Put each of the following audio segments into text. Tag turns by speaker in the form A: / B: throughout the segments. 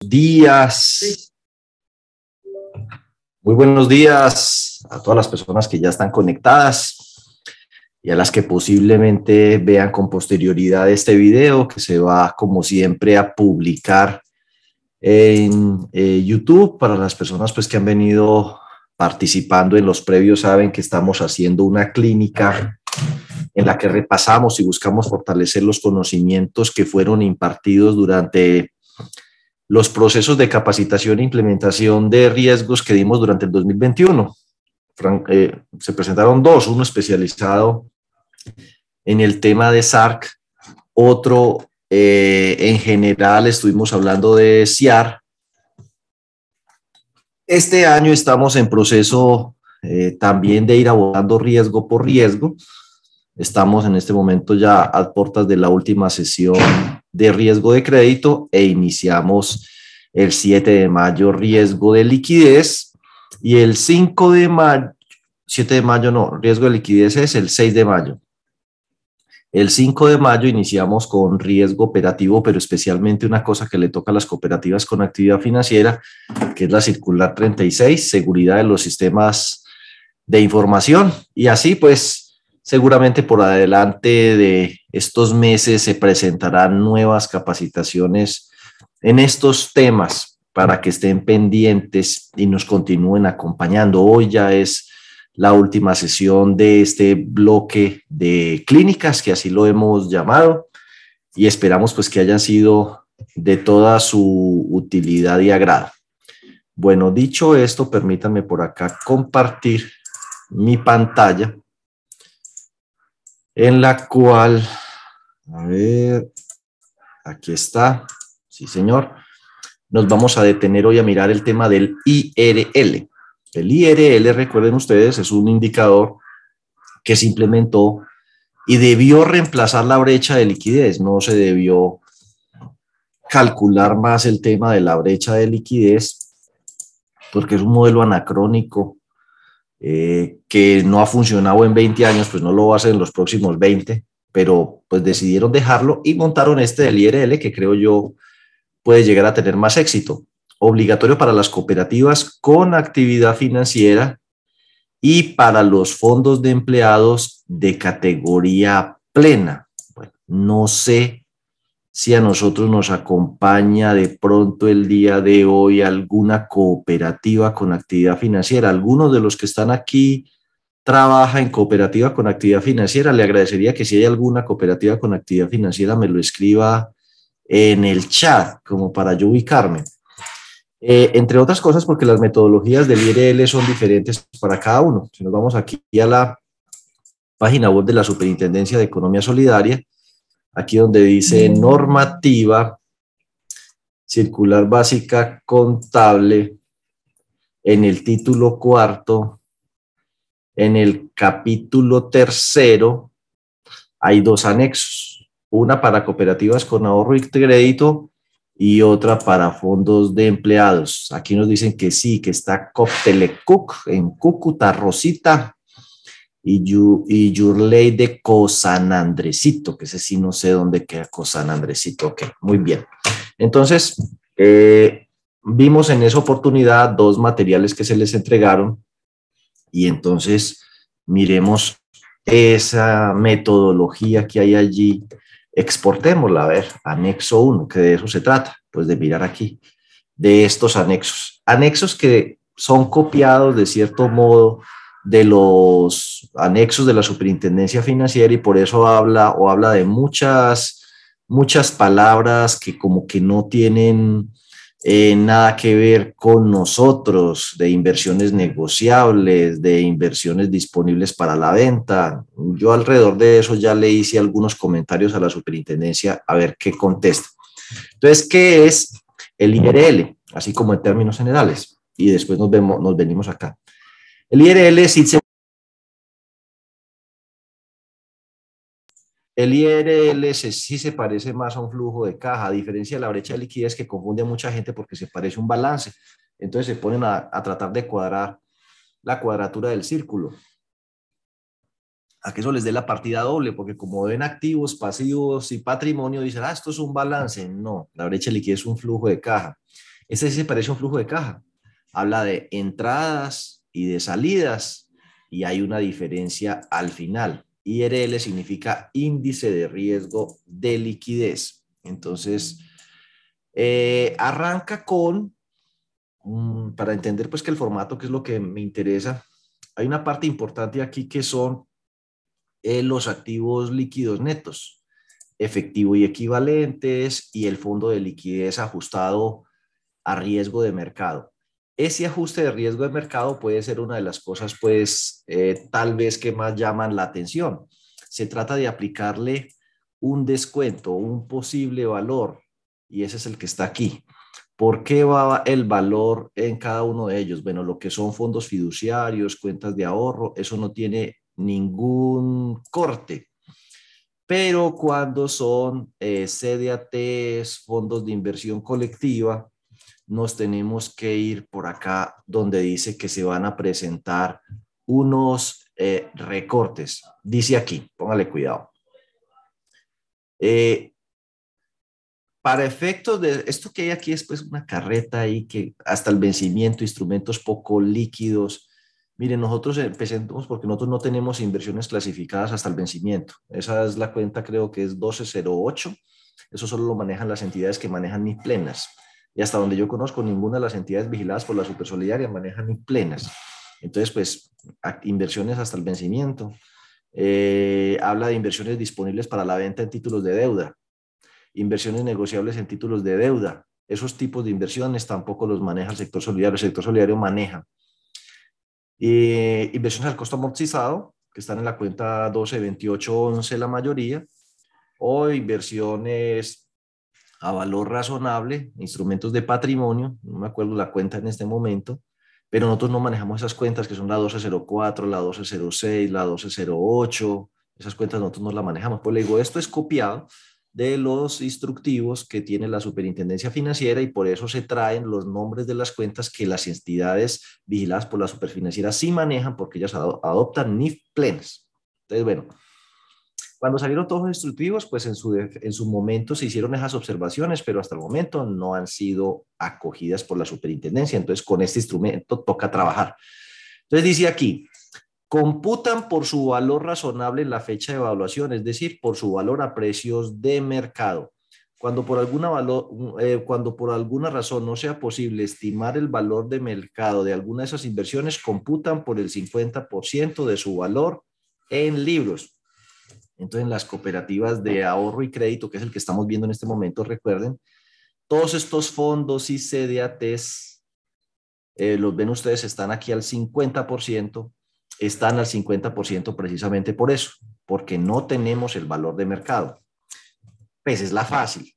A: días. Muy buenos días a todas las personas que ya están conectadas y a las que posiblemente vean con posterioridad este video que se va, como siempre, a publicar en eh, YouTube. Para las personas pues, que han venido participando en los previos, saben que estamos haciendo una clínica en la que repasamos y buscamos fortalecer los conocimientos que fueron impartidos durante los procesos de capacitación e implementación de riesgos que dimos durante el 2021. Eh, se presentaron dos, uno especializado en el tema de SARC, otro eh, en general estuvimos hablando de CIAR. Este año estamos en proceso eh, también de ir abordando riesgo por riesgo. Estamos en este momento ya a puertas de la última sesión de riesgo de crédito e iniciamos el 7 de mayo riesgo de liquidez y el 5 de mayo, 7 de mayo no, riesgo de liquidez es el 6 de mayo. El 5 de mayo iniciamos con riesgo operativo, pero especialmente una cosa que le toca a las cooperativas con actividad financiera, que es la circular 36, seguridad de los sistemas de información. Y así pues Seguramente por adelante de estos meses se presentarán nuevas capacitaciones en estos temas para que estén pendientes y nos continúen acompañando. Hoy ya es la última sesión de este bloque de clínicas, que así lo hemos llamado, y esperamos pues que hayan sido de toda su utilidad y agrado. Bueno, dicho esto, permítanme por acá compartir mi pantalla en la cual, a ver, aquí está, sí señor, nos vamos a detener hoy a mirar el tema del IRL. El IRL, recuerden ustedes, es un indicador que se implementó y debió reemplazar la brecha de liquidez, no se debió calcular más el tema de la brecha de liquidez, porque es un modelo anacrónico eh, que no ha funcionado en 20 años, pues no lo va a hacer en los próximos 20, pero pues decidieron dejarlo y montaron este del IRL que creo yo puede llegar a tener más éxito. Obligatorio para las cooperativas con actividad financiera y para los fondos de empleados de categoría plena. Bueno, no sé si a nosotros nos acompaña de pronto el día de hoy alguna cooperativa con actividad financiera. Algunos de los que están aquí trabaja en cooperativa con actividad financiera. Le agradecería que si hay alguna cooperativa con actividad financiera me lo escriba en el chat, como para yo ubicarme. Eh, entre otras cosas, porque las metodologías del IRL son diferentes para cada uno. Si nos vamos aquí a la página web de la Superintendencia de Economía Solidaria, aquí donde dice normativa circular básica contable en el título cuarto, en el capítulo tercero, hay dos anexos, una para cooperativas con ahorro y crédito y otra para fondos de empleados. Aquí nos dicen que sí, que está Coptelecuc en Cúcuta, Rosita, y, y Yurley de Cosan Andresito, que ese sí no sé dónde queda Cosan Andresito. Ok, muy bien. Entonces, eh, vimos en esa oportunidad dos materiales que se les entregaron y entonces miremos esa metodología que hay allí, exportémosla, a ver, anexo 1, que de eso se trata, pues de mirar aquí, de estos anexos. Anexos que son copiados de cierto modo de los anexos de la superintendencia financiera y por eso habla o habla de muchas, muchas palabras que como que no tienen eh, nada que ver con nosotros, de inversiones negociables, de inversiones disponibles para la venta. Yo alrededor de eso ya le hice algunos comentarios a la superintendencia a ver qué contesta. Entonces, ¿qué es el IRL? Así como en términos generales. Y después nos, vemos, nos venimos acá. El IRL sí se... El IRL sí se parece más a un flujo de caja, a diferencia de la brecha de liquidez que confunde a mucha gente porque se parece a un balance. Entonces se ponen a, a tratar de cuadrar la cuadratura del círculo. a que eso les dé la partida doble, porque como ven activos, pasivos y patrimonio, dicen, ah, esto es un balance. No, la brecha de liquidez es un flujo de caja. Ese se parece a un flujo de caja. Habla de entradas y de salidas y hay una diferencia al final. IRL significa índice de riesgo de liquidez. Entonces, eh, arranca con, para entender pues que el formato, que es lo que me interesa, hay una parte importante aquí que son los activos líquidos netos, efectivo y equivalentes y el fondo de liquidez ajustado a riesgo de mercado. Ese ajuste de riesgo de mercado puede ser una de las cosas, pues, eh, tal vez que más llaman la atención. Se trata de aplicarle un descuento, un posible valor, y ese es el que está aquí. ¿Por qué va el valor en cada uno de ellos? Bueno, lo que son fondos fiduciarios, cuentas de ahorro, eso no tiene ningún corte. Pero cuando son eh, CDATs, fondos de inversión colectiva, nos tenemos que ir por acá donde dice que se van a presentar unos eh, recortes. Dice aquí, póngale cuidado. Eh, para efectos de esto que hay aquí es pues una carreta ahí que hasta el vencimiento, instrumentos poco líquidos, Miren, nosotros empecemos porque nosotros no tenemos inversiones clasificadas hasta el vencimiento. Esa es la cuenta, creo que es 1208. Eso solo lo manejan las entidades que manejan ni plenas. Y hasta donde yo conozco, ninguna de las entidades vigiladas por la Supersolidaria manejan ni plenas. Entonces, pues, inversiones hasta el vencimiento. Eh, habla de inversiones disponibles para la venta en títulos de deuda. Inversiones negociables en títulos de deuda. Esos tipos de inversiones tampoco los maneja el sector solidario. El sector solidario maneja eh, inversiones al costo amortizado, que están en la cuenta 12, 28, 11 la mayoría, o inversiones a valor razonable, instrumentos de patrimonio, no me acuerdo la cuenta en este momento, pero nosotros no manejamos esas cuentas que son la 1204, la 1206, la 1208, esas cuentas nosotros no las manejamos. Pues le digo, esto es copiado de los instructivos que tiene la superintendencia financiera y por eso se traen los nombres de las cuentas que las entidades vigiladas por la superfinanciera sí manejan porque ellas adoptan NIF plenas. Entonces, bueno, cuando salieron todos instructivos, pues en su, en su momento se hicieron esas observaciones, pero hasta el momento no han sido acogidas por la superintendencia. Entonces, con este instrumento toca trabajar. Entonces, dice aquí, computan por su valor razonable en la fecha de evaluación, es decir, por su valor a precios de mercado. Cuando por, alguna valor, eh, cuando por alguna razón no sea posible estimar el valor de mercado de alguna de esas inversiones, computan por el 50% de su valor en libros. Entonces, en las cooperativas de ahorro y crédito, que es el que estamos viendo en este momento, recuerden, todos estos fondos y CDATs, eh, los ven ustedes, están aquí al 50%, están al 50% precisamente por eso, porque no tenemos el valor de mercado. Pues es la fácil,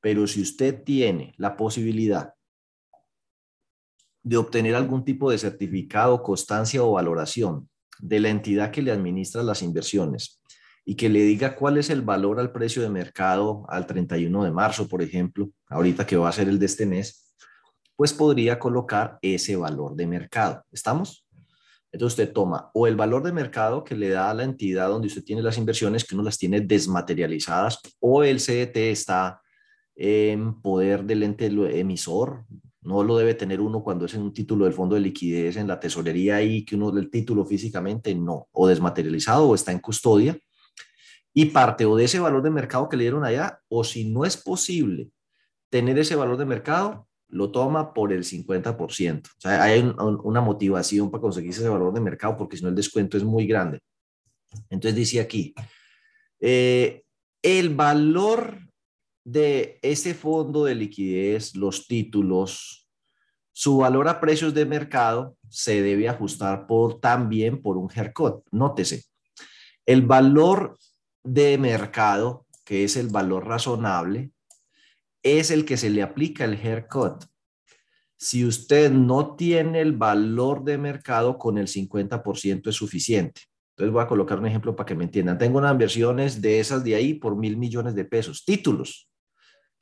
A: pero si usted tiene la posibilidad de obtener algún tipo de certificado, constancia o valoración de la entidad que le administra las inversiones y que le diga cuál es el valor al precio de mercado al 31 de marzo, por ejemplo, ahorita que va a ser el de este mes, pues podría colocar ese valor de mercado. ¿Estamos? Entonces usted toma o el valor de mercado que le da a la entidad donde usted tiene las inversiones, que uno las tiene desmaterializadas, o el CDT está en poder del ente emisor. No lo debe tener uno cuando es en un título del fondo de liquidez en la tesorería y que uno del título físicamente no, o desmaterializado o está en custodia. Y parte o de ese valor de mercado que le dieron allá, o si no es posible tener ese valor de mercado, lo toma por el 50%. O sea, hay una motivación para conseguir ese valor de mercado porque si no el descuento es muy grande. Entonces dice aquí, eh, el valor de ese fondo de liquidez, los títulos, su valor a precios de mercado se debe ajustar por también por un haircut. Nótese, el valor de mercado, que es el valor razonable, es el que se le aplica el haircut. Si usted no tiene el valor de mercado con el 50% es suficiente. Entonces voy a colocar un ejemplo para que me entiendan. Tengo unas inversiones de esas de ahí por mil millones de pesos, títulos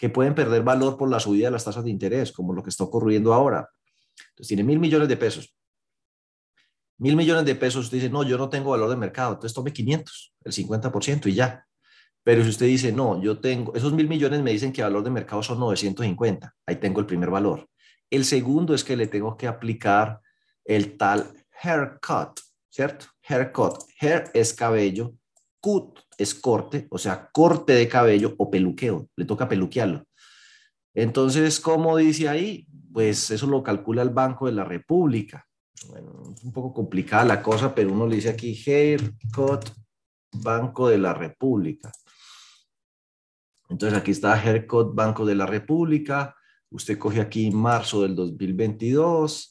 A: que pueden perder valor por la subida de las tasas de interés, como lo que está ocurriendo ahora. Entonces tiene mil millones de pesos. Mil millones de pesos, usted dice, no, yo no tengo valor de mercado, entonces tome 500, el 50% y ya. Pero si usted dice, no, yo tengo, esos mil millones me dicen que valor de mercado son 950, ahí tengo el primer valor. El segundo es que le tengo que aplicar el tal haircut, ¿cierto? Haircut. Hair es cabello, cut es corte, o sea, corte de cabello o peluqueo, le toca peluquearlo. Entonces, ¿cómo dice ahí? Pues eso lo calcula el Banco de la República. Bueno, un poco complicada la cosa, pero uno le dice aquí haircut Banco de la República. Entonces aquí está haircut Banco de la República. Usted coge aquí marzo del 2022,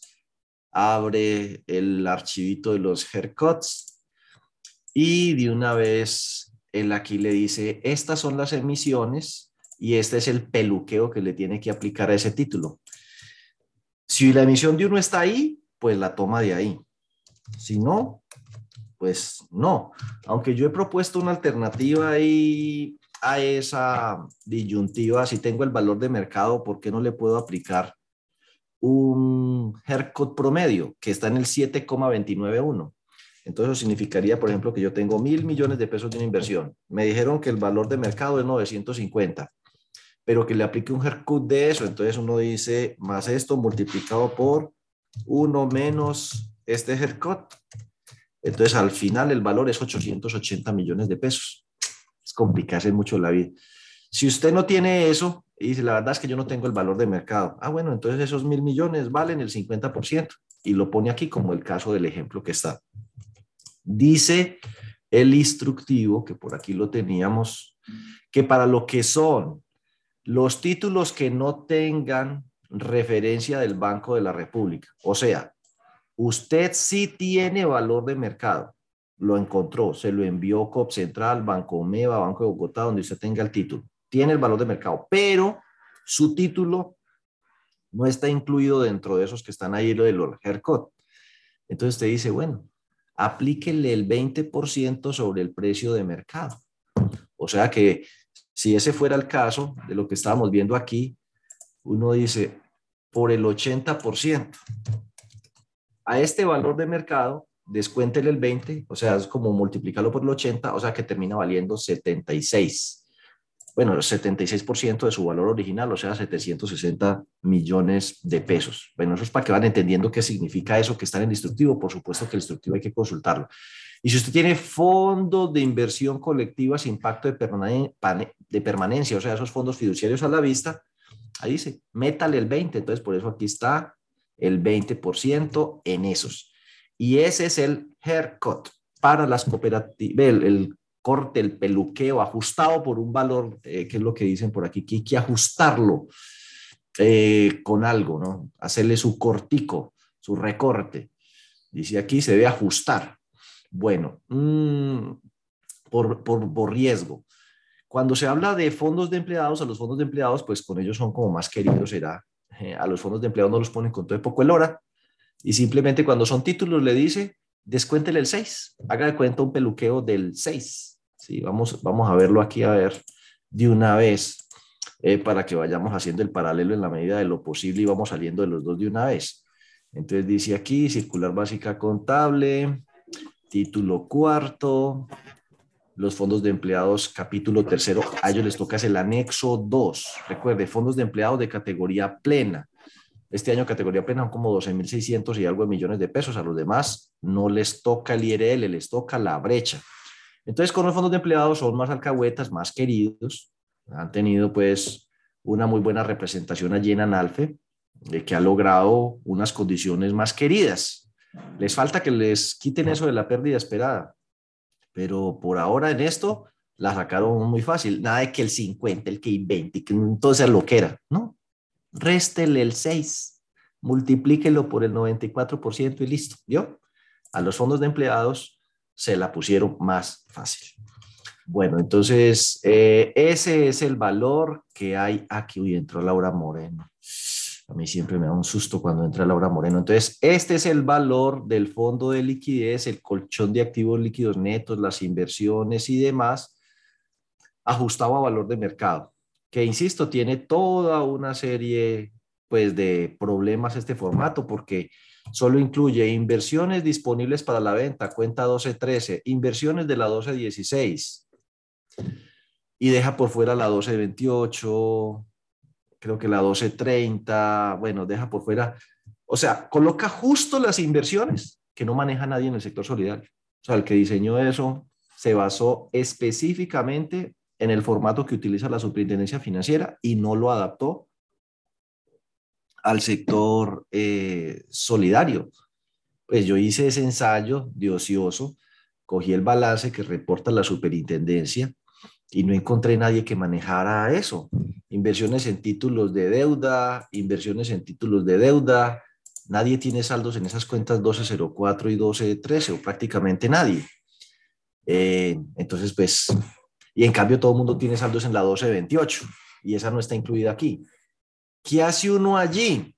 A: abre el archivito de los haircuts y de una vez él aquí le dice, estas son las emisiones y este es el peluqueo que le tiene que aplicar a ese título. Si la emisión de uno está ahí, pues la toma de ahí. Si no, pues no. Aunque yo he propuesto una alternativa ahí a esa disyuntiva, si tengo el valor de mercado, ¿por qué no le puedo aplicar un haircut promedio que está en el 7,291? Entonces significaría, por ejemplo, que yo tengo mil millones de pesos de una inversión. Me dijeron que el valor de mercado es 950, pero que le aplique un haircut de eso. Entonces uno dice, más esto multiplicado por 1 menos este haircut. Entonces al final el valor es 880 millones de pesos complicarse mucho la vida. Si usted no tiene eso y dice, la verdad es que yo no tengo el valor de mercado, ah, bueno, entonces esos mil millones valen el 50% y lo pone aquí como el caso del ejemplo que está. Dice el instructivo, que por aquí lo teníamos, que para lo que son los títulos que no tengan referencia del Banco de la República, o sea, usted sí tiene valor de mercado, lo encontró, se lo envió COP Central, Banco Meva, Banco de Bogotá, donde usted tenga el título. Tiene el valor de mercado, pero su título no está incluido dentro de esos que están ahí, lo del haircut. Entonces usted dice, bueno, aplíquele el 20% sobre el precio de mercado. O sea que si ese fuera el caso de lo que estábamos viendo aquí, uno dice, por el 80%. A este valor de mercado descuéntele el 20, o sea, es como multiplicarlo por el 80, o sea que termina valiendo 76. Bueno, el 76% de su valor original, o sea, 760 millones de pesos. Bueno, eso es para que van entendiendo qué significa eso que está en el instructivo. Por supuesto que el instructivo hay que consultarlo. Y si usted tiene fondos de inversión colectiva sin impacto de, de permanencia, o sea, esos fondos fiduciarios a la vista, ahí dice, métale el 20. Entonces, por eso aquí está el 20% en esos. Y ese es el haircut para las cooperativas, el, corte, el peluqueo ajustado por un valor, eh, que es lo que dicen por aquí, que hay que ajustarlo eh, con algo, ¿no? Hacerle su cortico, su recorte. Dice aquí, se debe ajustar. Bueno, mm, por, por, por riesgo. Cuando se habla de fondos de empleados, a los fondos de empleados, pues con ellos son como más queridos, será. Eh, a los fondos de empleados no los ponen con todo de poco el hora, y simplemente cuando son títulos le dice, descuéntele el 6, haga de cuenta un peluqueo del 6. ¿sí? Vamos, vamos a verlo aquí a ver de una vez eh, para que vayamos haciendo el paralelo en la medida de lo posible y vamos saliendo de los dos de una vez. Entonces dice aquí, circular básica contable, título cuarto, los fondos de empleados, capítulo tercero, a ellos les toca el anexo 2. Recuerde, fondos de empleados de categoría plena. Este año categoría plena son como 12.600 y algo de millones de pesos. A los demás no les toca el IRL, les toca la brecha. Entonces, con los fondos de empleados son más alcahuetas, más queridos. Han tenido pues una muy buena representación allí en Analfe, de que ha logrado unas condiciones más queridas. Les falta que les quiten eso de la pérdida esperada. Pero por ahora en esto la sacaron muy fácil. Nada de que el 50, el que 20, que entonces lo que era, ¿no? réstele el 6, multiplíquelo por el 94% y listo. ¿Vio? A los fondos de empleados se la pusieron más fácil. Bueno, entonces eh, ese es el valor que hay aquí. Uy, entró Laura Moreno. A mí siempre me da un susto cuando entra Laura Moreno. Entonces, este es el valor del fondo de liquidez, el colchón de activos líquidos netos, las inversiones y demás, ajustado a valor de mercado que insisto, tiene toda una serie pues de problemas este formato porque solo incluye inversiones disponibles para la venta, cuenta 1213, inversiones de la 1216 y deja por fuera la 1228, creo que la 1230, bueno, deja por fuera, o sea, coloca justo las inversiones que no maneja nadie en el sector solidario. O sea, el que diseñó eso se basó específicamente en el formato que utiliza la superintendencia financiera y no lo adaptó al sector eh, solidario. Pues yo hice ese ensayo de ocioso, cogí el balance que reporta la superintendencia y no encontré nadie que manejara eso. Inversiones en títulos de deuda, inversiones en títulos de deuda. Nadie tiene saldos en esas cuentas 1204 y 1213 o prácticamente nadie. Eh, entonces, pues, y en cambio todo el mundo tiene saldos en la 1228 y esa no está incluida aquí. ¿Qué hace uno allí?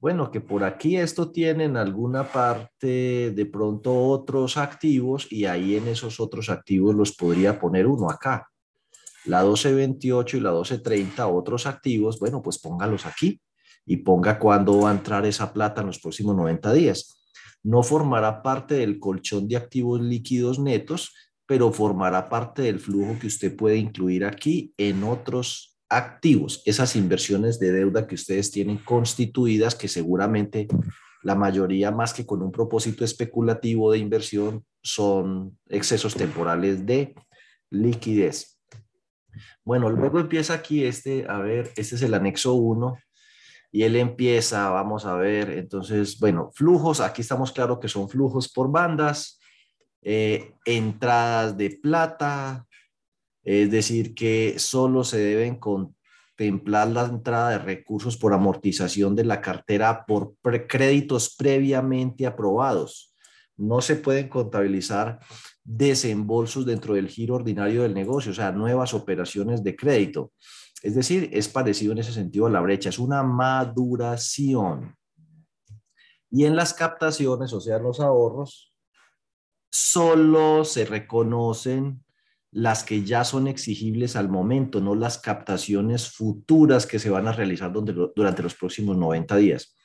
A: Bueno, que por aquí esto tienen alguna parte, de pronto otros activos y ahí en esos otros activos los podría poner uno acá. La 1228 y la 1230, otros activos, bueno, pues póngalos aquí y ponga cuándo va a entrar esa plata en los próximos 90 días. No formará parte del colchón de activos líquidos netos, pero formará parte del flujo que usted puede incluir aquí en otros activos, esas inversiones de deuda que ustedes tienen constituidas, que seguramente la mayoría más que con un propósito especulativo de inversión son excesos temporales de liquidez. Bueno, luego empieza aquí este, a ver, este es el anexo 1 y él empieza, vamos a ver, entonces, bueno, flujos, aquí estamos claro que son flujos por bandas, eh, entradas de plata, es decir, que solo se deben contemplar la entrada de recursos por amortización de la cartera por créditos previamente aprobados. No se pueden contabilizar desembolsos dentro del giro ordinario del negocio, o sea, nuevas operaciones de crédito. Es decir, es parecido en ese sentido a la brecha, es una maduración. Y en las captaciones, o sea, los ahorros, solo se reconocen las que ya son exigibles al momento, no las captaciones futuras que se van a realizar durante los próximos 90 días.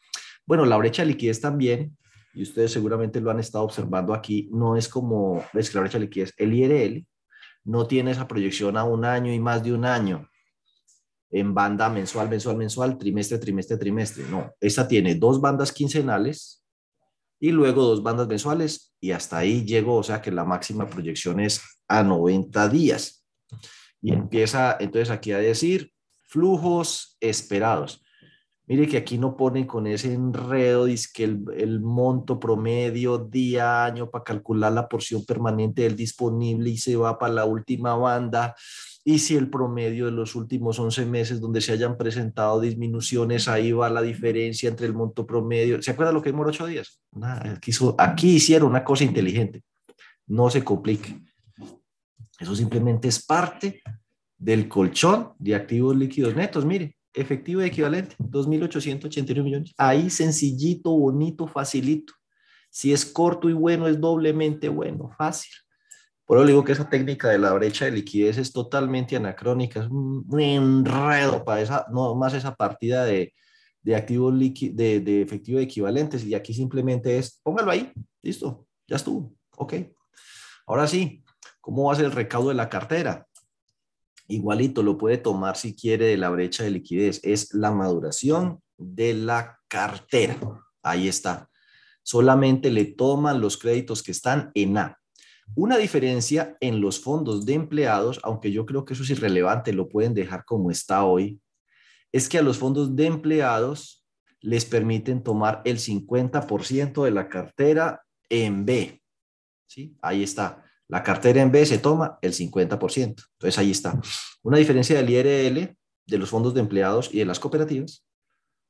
A: Bueno, la brecha de liquidez también, y ustedes seguramente lo han estado observando aquí, no es como, ves que la brecha de liquidez, el IRL no tiene esa proyección a un año y más de un año en banda mensual, mensual, mensual, trimestre, trimestre, trimestre. No, esta tiene dos bandas quincenales y luego dos bandas mensuales y hasta ahí llegó, o sea que la máxima proyección es a 90 días. Y empieza entonces aquí a decir flujos esperados. Mire que aquí no ponen con ese enredo, dice que el, el, monto promedio día, año para calcular la porción permanente del disponible y se va para la última banda y si el promedio de los últimos 11 meses donde se hayan presentado disminuciones, ahí va la diferencia entre el monto promedio. ¿Se acuerda lo que demoró ocho días? aquí, aquí hicieron una cosa inteligente. No se complique. Eso simplemente es parte del colchón de activos líquidos netos. Mire, efectivo y equivalente, 2.881 millones. Ahí sencillito, bonito, facilito. Si es corto y bueno, es doblemente bueno, fácil. Por eso digo que esa técnica de la brecha de liquidez es totalmente anacrónica, es un enredo para esa, no más esa partida de, de activos de, de efectivo equivalentes. Y aquí simplemente es, póngalo ahí, listo, ya estuvo, ok. Ahora sí, ¿cómo va a ser el recaudo de la cartera? Igualito, lo puede tomar si quiere de la brecha de liquidez. Es la maduración de la cartera. Ahí está. Solamente le toman los créditos que están en A. Una diferencia en los fondos de empleados, aunque yo creo que eso es irrelevante, lo pueden dejar como está hoy, es que a los fondos de empleados les permiten tomar el 50% de la cartera en B. ¿Sí? Ahí está. La cartera en B se toma el 50%. Entonces ahí está. Una diferencia del IRL, de los fondos de empleados y de las cooperativas.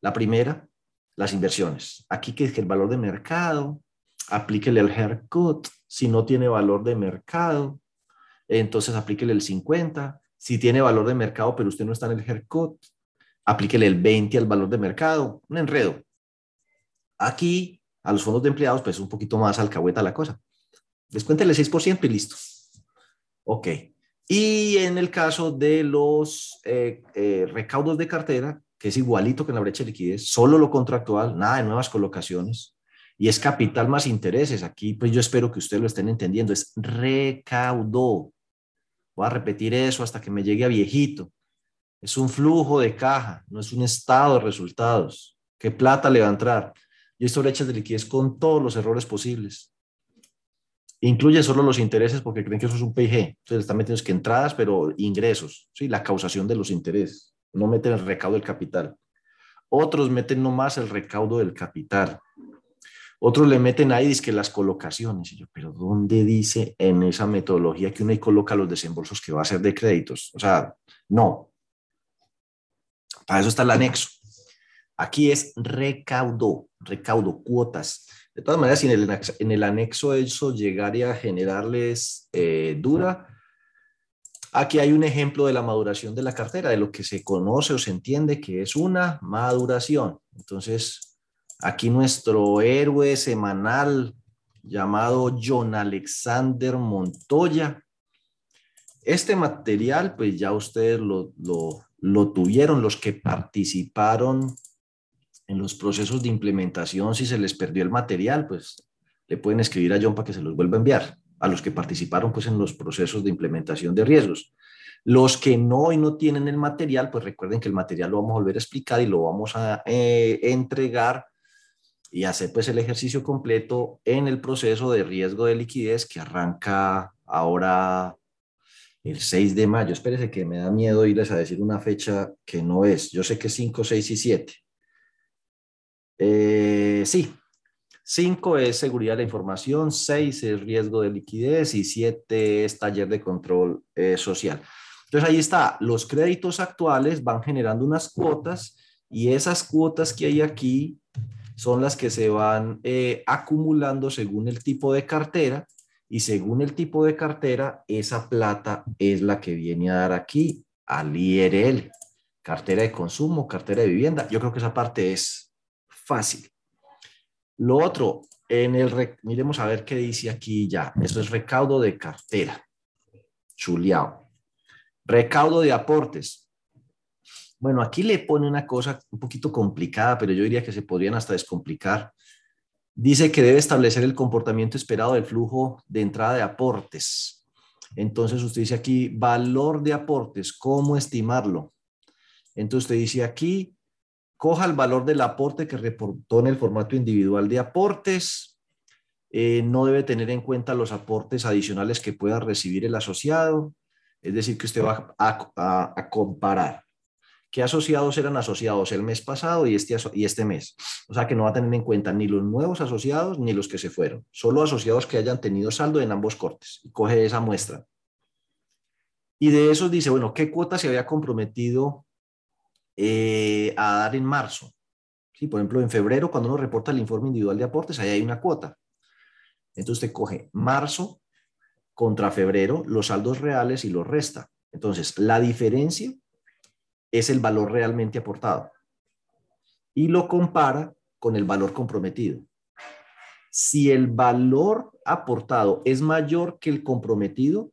A: La primera, las inversiones. Aquí que es el valor de mercado, aplíquele el haircut. Si no tiene valor de mercado, entonces aplíquele el 50. Si tiene valor de mercado, pero usted no está en el haircut, aplíquele el 20 al valor de mercado. Un enredo. Aquí, a los fondos de empleados, pues un poquito más alcahueta la cosa. Descuéntele el 6% y listo. Ok. Y en el caso de los eh, eh, recaudos de cartera, que es igualito que en la brecha de liquidez, solo lo contractual, nada de nuevas colocaciones, y es capital más intereses. Aquí, pues yo espero que ustedes lo estén entendiendo, es recaudo. Voy a repetir eso hasta que me llegue a viejito. Es un flujo de caja, no es un estado de resultados. ¿Qué plata le va a entrar? Yo esto brechas de liquidez con todos los errores posibles. Incluye solo los intereses porque creen que eso es un PIG. Entonces están metiendo que entradas, pero ingresos, ¿sí? la causación de los intereses. No meten el recaudo del capital. Otros meten nomás el recaudo del capital. Otros le meten ahí que las colocaciones. Y yo, pero ¿dónde dice en esa metodología que uno coloca los desembolsos que va a ser de créditos? O sea, no. Para eso está el anexo. Aquí es recaudo, recaudo, cuotas. De todas maneras, si en el, anexo eso llegaría a generarles eh, dura, aquí hay un ejemplo de la maduración de la cartera, de lo que se conoce o se entiende que es una maduración. Entonces, aquí nuestro héroe semanal llamado John Alexander Montoya. Este material, pues ya ustedes lo, lo tuvieron, los que participaron en los procesos de implementación, si se les perdió el material, pues le pueden escribir a John para que se los vuelva a enviar a los que participaron pues en los procesos de implementación de riesgos. Los que no y no tienen el material, pues recuerden que el material lo vamos a volver a explicar y lo vamos a eh, entregar y hacer pues el ejercicio completo en el proceso de riesgo de liquidez que arranca ahora el 6 de mayo. Espérese que me da miedo irles a decir una fecha que no es. Yo sé que es 5, 6 y 7. Eh, sí, 5 es seguridad de la información, 6 es riesgo de liquidez y 7 es taller de control eh, social. Entonces ahí está, los créditos actuales van generando unas cuotas y esas cuotas que hay aquí son las que se van eh, acumulando según el tipo de cartera y según el tipo de cartera, esa plata es la que viene a dar aquí al IRL, cartera de consumo, cartera de vivienda. Yo creo que esa parte es fácil. Lo otro, en el, miremos a ver qué dice aquí ya. Esto es recaudo de cartera. Chuleado. Recaudo de aportes. Bueno, aquí le pone una cosa un poquito complicada, pero yo diría que se podrían hasta descomplicar. Dice que debe establecer el comportamiento esperado del flujo de entrada de aportes. Entonces usted dice aquí valor de aportes, ¿cómo estimarlo? Entonces usted dice aquí coja el valor del aporte que reportó en el formato individual de aportes. Eh, no debe tener en cuenta los aportes adicionales que pueda recibir el asociado. Es decir, que usted va a, comparar qué asociados eran asociados el mes pasado y este, y este mes. O sea que no va a tener en cuenta ni los nuevos asociados ni los que se fueron. Solo asociados que hayan tenido saldo en ambos cortes. Y coge esa muestra. Y de esos dice, bueno, ¿qué cuota se había comprometido eh, a dar en marzo. ¿Sí? Por ejemplo, en febrero, cuando uno reporta el informe individual de aportes, ahí hay una cuota. Entonces usted coge marzo contra febrero, los saldos reales y los resta. Entonces, la diferencia es el valor realmente aportado. Y lo compara con el valor comprometido. Si el valor aportado es mayor que el comprometido,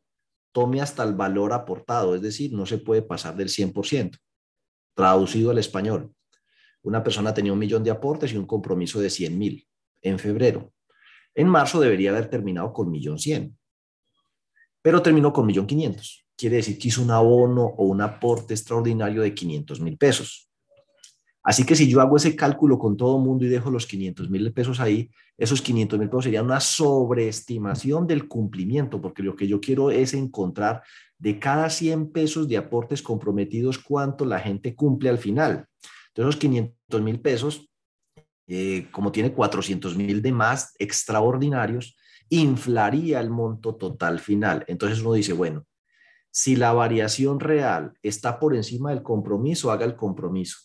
A: tome hasta el valor aportado, es decir, no se puede pasar del 100%. Traducido al español, una persona tenía un millón de aportes y un compromiso de 100 mil en febrero. En marzo debería haber terminado con millón 100, pero terminó con millón 500. Quiere decir que hizo un abono o un aporte extraordinario de 500 mil pesos. Así que si yo hago ese cálculo con todo el mundo y dejo los 500 mil pesos ahí, esos 500 mil pesos serían una sobreestimación del cumplimiento, porque lo que yo quiero es encontrar de cada 100 pesos de aportes comprometidos, cuánto la gente cumple al final. Entonces, los 500 mil pesos, eh, como tiene 400 mil de más extraordinarios, inflaría el monto total final. Entonces uno dice, bueno, si la variación real está por encima del compromiso, haga el compromiso.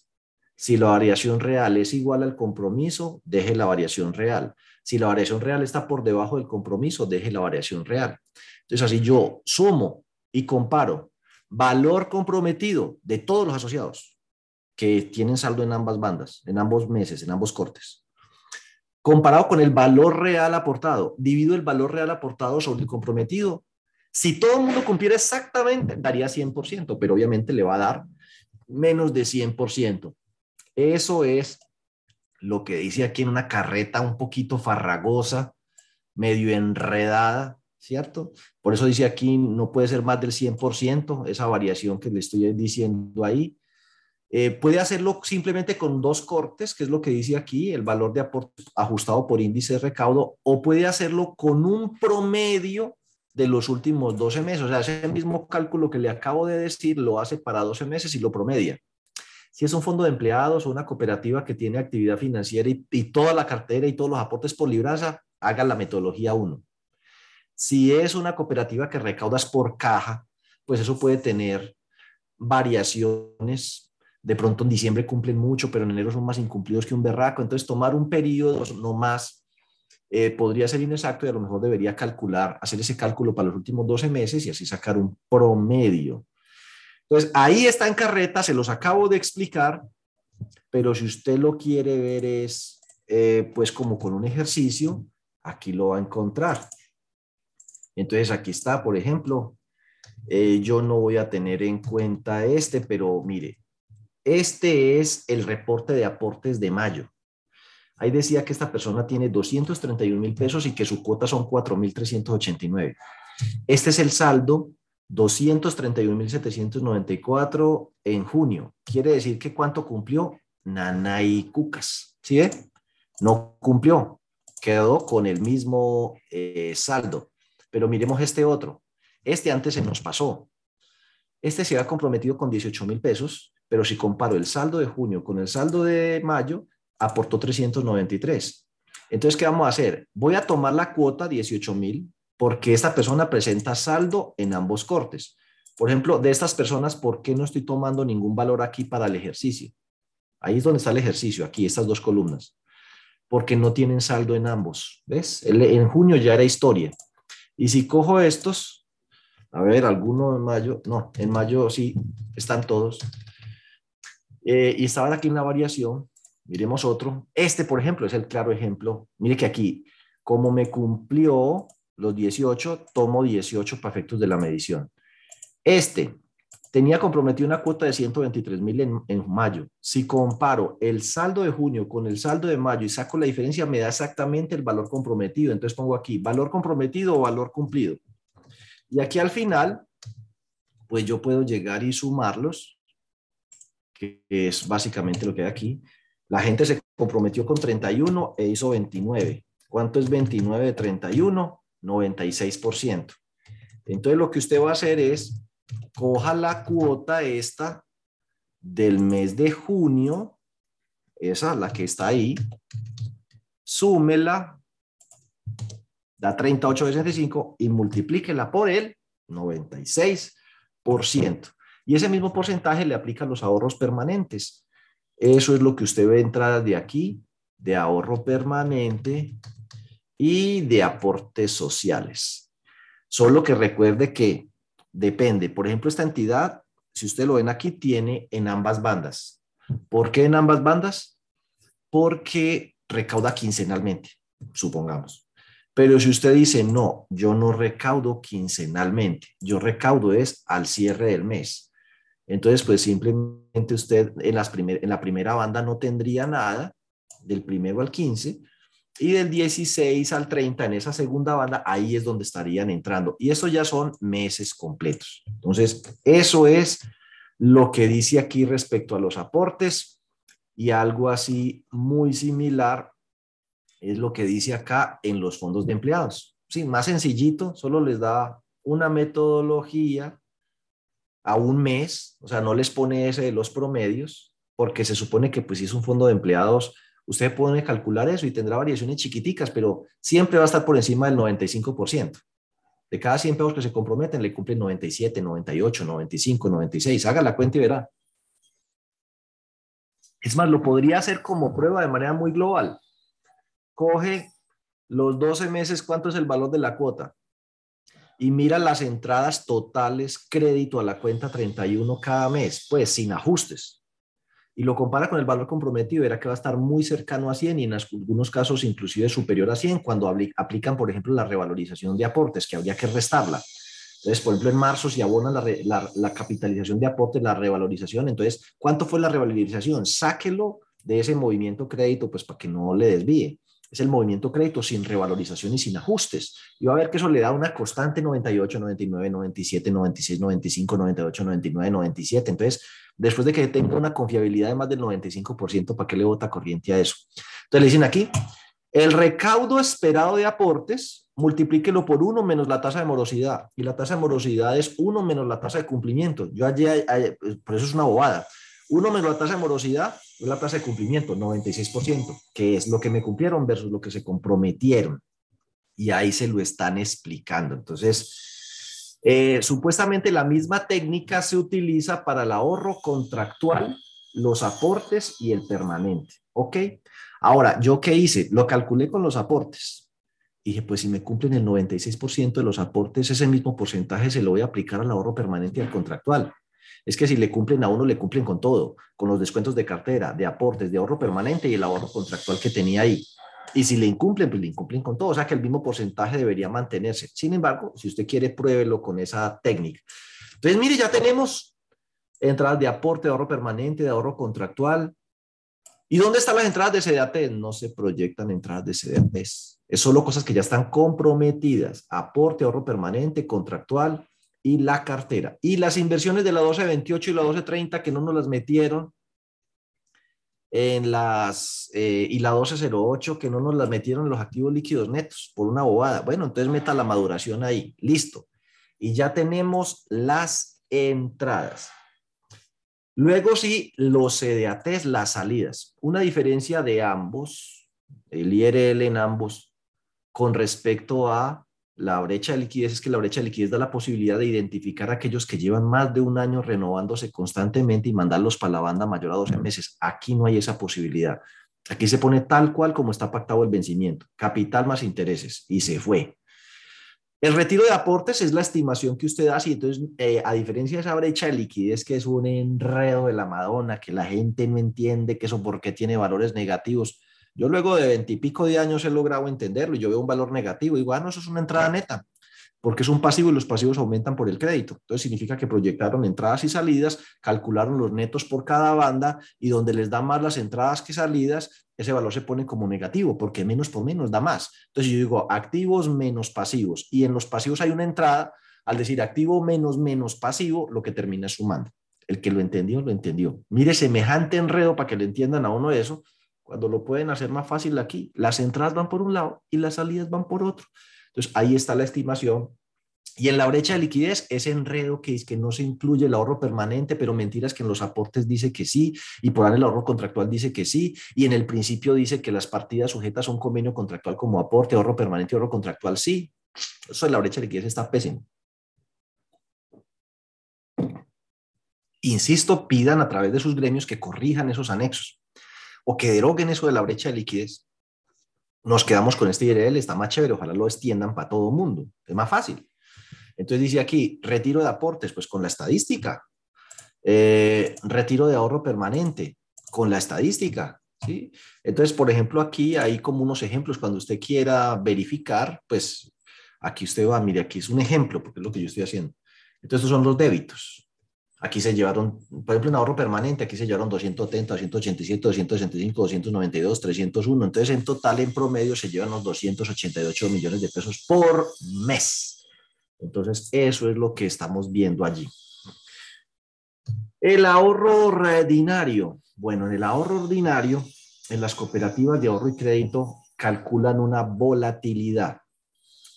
A: Si la variación real es igual al compromiso, deje la variación real. Si la variación real está por debajo del compromiso, deje la variación real. Entonces, así yo sumo y comparo valor comprometido de todos los asociados que tienen saldo en ambas bandas, en ambos meses, en ambos cortes, comparado con el valor real aportado, divido el valor real aportado sobre el comprometido. Si todo el mundo cumpliera exactamente, daría 100%, pero obviamente le va a dar menos de 100%. Eso es lo que dice aquí en una carreta un poquito farragosa, medio enredada, ¿cierto? Por eso dice aquí no puede ser más del 100%, esa variación que le estoy diciendo ahí. Eh, puede hacerlo simplemente con dos cortes, que es lo que dice aquí, el valor de aporte ajustado por índice de recaudo, o puede hacerlo con un promedio de los últimos 12 meses. O sea, ese mismo cálculo que le acabo de decir lo hace para 12 meses y lo promedia. Si es un fondo de empleados o una cooperativa que tiene actividad financiera y, y toda la cartera y todos los aportes por libraza, haga la metodología 1. Si es una cooperativa que recaudas por caja, pues eso puede tener variaciones. De pronto en diciembre cumplen mucho, pero en enero son más incumplidos que un berraco. Entonces tomar un periodo no más eh, podría ser inexacto y a lo mejor debería calcular, hacer ese cálculo para los últimos 12 meses y así sacar un promedio. Entonces, ahí está en carreta, se los acabo de explicar, pero si usted lo quiere ver es, eh, pues como con un ejercicio, aquí lo va a encontrar. Entonces, aquí está, por ejemplo, eh, yo no voy a tener en cuenta este, pero mire, este es el reporte de aportes de mayo. Ahí decía que esta persona tiene 231 mil pesos y que su cuota son 4.389. Este es el saldo, 231.794 en junio. Quiere decir que cuánto cumplió Nanay Cucas. ¿Sí? No cumplió. Quedó con el mismo eh, saldo. Pero miremos este otro. Este antes se nos pasó. Este se ha comprometido con 18 mil pesos, pero si comparo el saldo de junio con el saldo de mayo, aportó 393. Entonces, ¿qué vamos a hacer? Voy a tomar la cuota 18 mil porque esta persona presenta saldo en ambos cortes. Por ejemplo, de estas personas, ¿por qué no estoy tomando ningún valor aquí para el ejercicio? Ahí es donde está el ejercicio, aquí, estas dos columnas. Porque no tienen saldo en ambos. ¿Ves? En junio ya era historia. Y si cojo estos, a ver, alguno en mayo, no, en mayo sí, están todos. Eh, y estaban aquí en la variación, Miremos otro. Este, por ejemplo, es el claro ejemplo. Mire que aquí, como me cumplió los 18, tomo 18 para efectos de la medición. Este tenía comprometido una cuota de 123 mil en, en, mayo. Si comparo el saldo de junio con el saldo de mayo y saco la diferencia, me da exactamente el valor comprometido. Entonces pongo aquí valor comprometido o valor cumplido. Y aquí al final, pues yo puedo llegar y sumarlos, que es básicamente lo que hay aquí. La gente se comprometió con 31 e hizo 29. ¿Cuánto es 29 de 31? 96%. Entonces lo que usted va a hacer es, coja la cuota esta del mes de junio, esa, la que está ahí, súmela, da 38,65 y multiplíquela por el 96%. Y ese mismo porcentaje le aplica a los ahorros permanentes. Eso es lo que usted ve entradas de aquí, de ahorro permanente y de aportes sociales. Solo que recuerde que depende. Por ejemplo, esta entidad, si usted lo ven aquí, tiene en ambas bandas. ¿Por qué en ambas bandas? Porque recauda quincenalmente, supongamos. Pero si usted dice, no, yo no recaudo quincenalmente, yo recaudo es al cierre del mes. Entonces, pues simplemente usted en, la primera banda no tendría nada, del primero al 15, y del 16 al 30 en esa segunda banda, ahí es donde estarían entrando. Y eso ya son meses completos. Entonces, eso es lo que dice aquí respecto a los aportes y algo así muy similar es lo que dice acá en los fondos de empleados. Sí, más sencillito, solo les da una metodología a un mes, o sea, no les pone ese de los promedios, porque se supone que pues si es un fondo de empleados, usted puede calcular eso y tendrá variaciones chiquiticas, pero siempre va a estar por encima del 95%. De cada 100 pesos que se comprometen, le cumplen 97, 98, 95, 96. Haga la cuenta y verá. Es más, lo podría hacer como prueba de manera muy global. Coge los 12 meses, ¿cuánto es el valor de la cuota? y mira las entradas totales crédito a la cuenta 31 cada mes, pues sin ajustes. Y lo compara con el valor comprometido, verá que va a estar muy cercano a 100 y en algunos casos inclusive superior a 100 cuando aplican, por ejemplo, la revalorización de aportes, que habría que restarla. Entonces, por ejemplo, en marzo, si abonan la, la, capitalización de aportes, la revalorización, entonces, ¿cuánto fue la revalorización? Sáquelo de ese movimiento crédito, pues para que no le desvíe. Es el movimiento crédito sin revalorización y sin ajustes. Y va a ver que eso le da una constante 98, 99, 97, 96, 95, 98, 99, 97. Entonces, después de que tenga una confiabilidad de más del 95%, ¿para qué le bota corriente a eso? Entonces le dicen aquí, el recaudo esperado de aportes, multiplíquelo por uno menos la tasa de morosidad. Y la tasa de morosidad es uno menos la tasa de cumplimiento. Yo ayer, por eso es una bobada. Uno menos la tasa de morosidad es la tasa de cumplimiento, 96%, que es lo que me cumplieron versus lo que se comprometieron. Y ahí se lo están explicando. Entonces, eh, supuestamente la misma técnica se utiliza para el ahorro contractual, los aportes y el permanente. ¿Ok? Ahora, ¿yo qué hice? Lo calculé con los aportes. dije, pues si me cumplen el 96% de los aportes, ese mismo porcentaje se lo voy a aplicar al ahorro permanente y al contractual es que si le cumplen a uno, le cumplen con todo, con los descuentos de cartera, de aportes, de ahorro permanente y el ahorro contractual que tenía ahí. Y si le incumplen, pues le incumplen con todo. O sea que el mismo porcentaje debería mantenerse. Sin embargo, si usted quiere, pruébelo con esa técnica. Entonces, mire, ya tenemos entradas de aporte, ahorro permanente, de ahorro contractual. ¿Y dónde están las entradas de CDAT? No se proyectan entradas de CDAT. Es solo cosas que ya están comprometidas. Aporte, ahorro permanente, contractual y la cartera. Y las inversiones de la 1228 y la 1230 que no nos las metieron en las, eh, y la 1208 que no nos las metieron en los activos líquidos netos por una bobada. Bueno, entonces meta la maduración ahí, listo. Y ya tenemos las entradas. Luego sí, los CDATs, las salidas. Una diferencia de ambos, el IRL en ambos, con respecto a la brecha de liquidez es que la brecha de liquidez da la posibilidad de identificar a aquellos que llevan más de un año renovándose constantemente y mandarlos para la banda mayor a 12 meses. Aquí no hay esa posibilidad. Aquí se pone tal cual como está pactado el vencimiento, capital más intereses, y se fue. El retiro de aportes es la estimación que usted hace, y entonces, eh, a diferencia de esa brecha de liquidez, que es un enredo de la Madonna, que la gente no entiende que eso por qué tiene valores negativos, yo luego de veintipico de años he logrado entenderlo y yo veo un valor negativo y digo, ah, no, eso es una entrada neta, porque es un pasivo y los pasivos aumentan por el crédito. Entonces significa que proyectaron entradas y salidas, calcularon los netos por cada banda y donde les da más las entradas que salidas, ese valor se pone como negativo, porque menos por menos da más. Entonces yo digo activos menos pasivos y en los pasivos hay una entrada, al decir activo menos menos pasivo, lo que termina sumando. El que lo entendió, lo entendió. Mire, semejante enredo para que le entiendan a uno eso, cuando lo pueden hacer más fácil aquí, las entradas van por un lado y las salidas van por otro. Entonces, ahí está la estimación. Y en la brecha de liquidez, ese enredo que es que no se incluye el ahorro permanente, pero mentiras que en los aportes dice que sí, y por ahí el ahorro contractual dice que sí, y en el principio dice que las partidas sujetas a un convenio contractual como aporte, ahorro permanente y ahorro contractual sí. Eso en la brecha de liquidez está pésimo. Insisto, pidan a través de sus gremios que corrijan esos anexos o que deroguen eso de la brecha de liquidez, nos quedamos con este IRL, está más chévere, ojalá lo extiendan para todo el mundo, es más fácil. Entonces dice aquí, retiro de aportes, pues con la estadística, eh, retiro de ahorro permanente, con la estadística, ¿sí? Entonces, por ejemplo, aquí hay como unos ejemplos, cuando usted quiera verificar, pues aquí usted va, mire, aquí es un ejemplo, porque es lo que yo estoy haciendo. Entonces, estos son los débitos. Aquí se llevaron, por ejemplo, en ahorro permanente, aquí se llevaron 230, 287, 265, 292, 301. Entonces, en total, en promedio, se llevan los 288 millones de pesos por mes. Entonces, eso es lo que estamos viendo allí. El ahorro ordinario. Bueno, en el ahorro ordinario, en las cooperativas de ahorro y crédito calculan una volatilidad.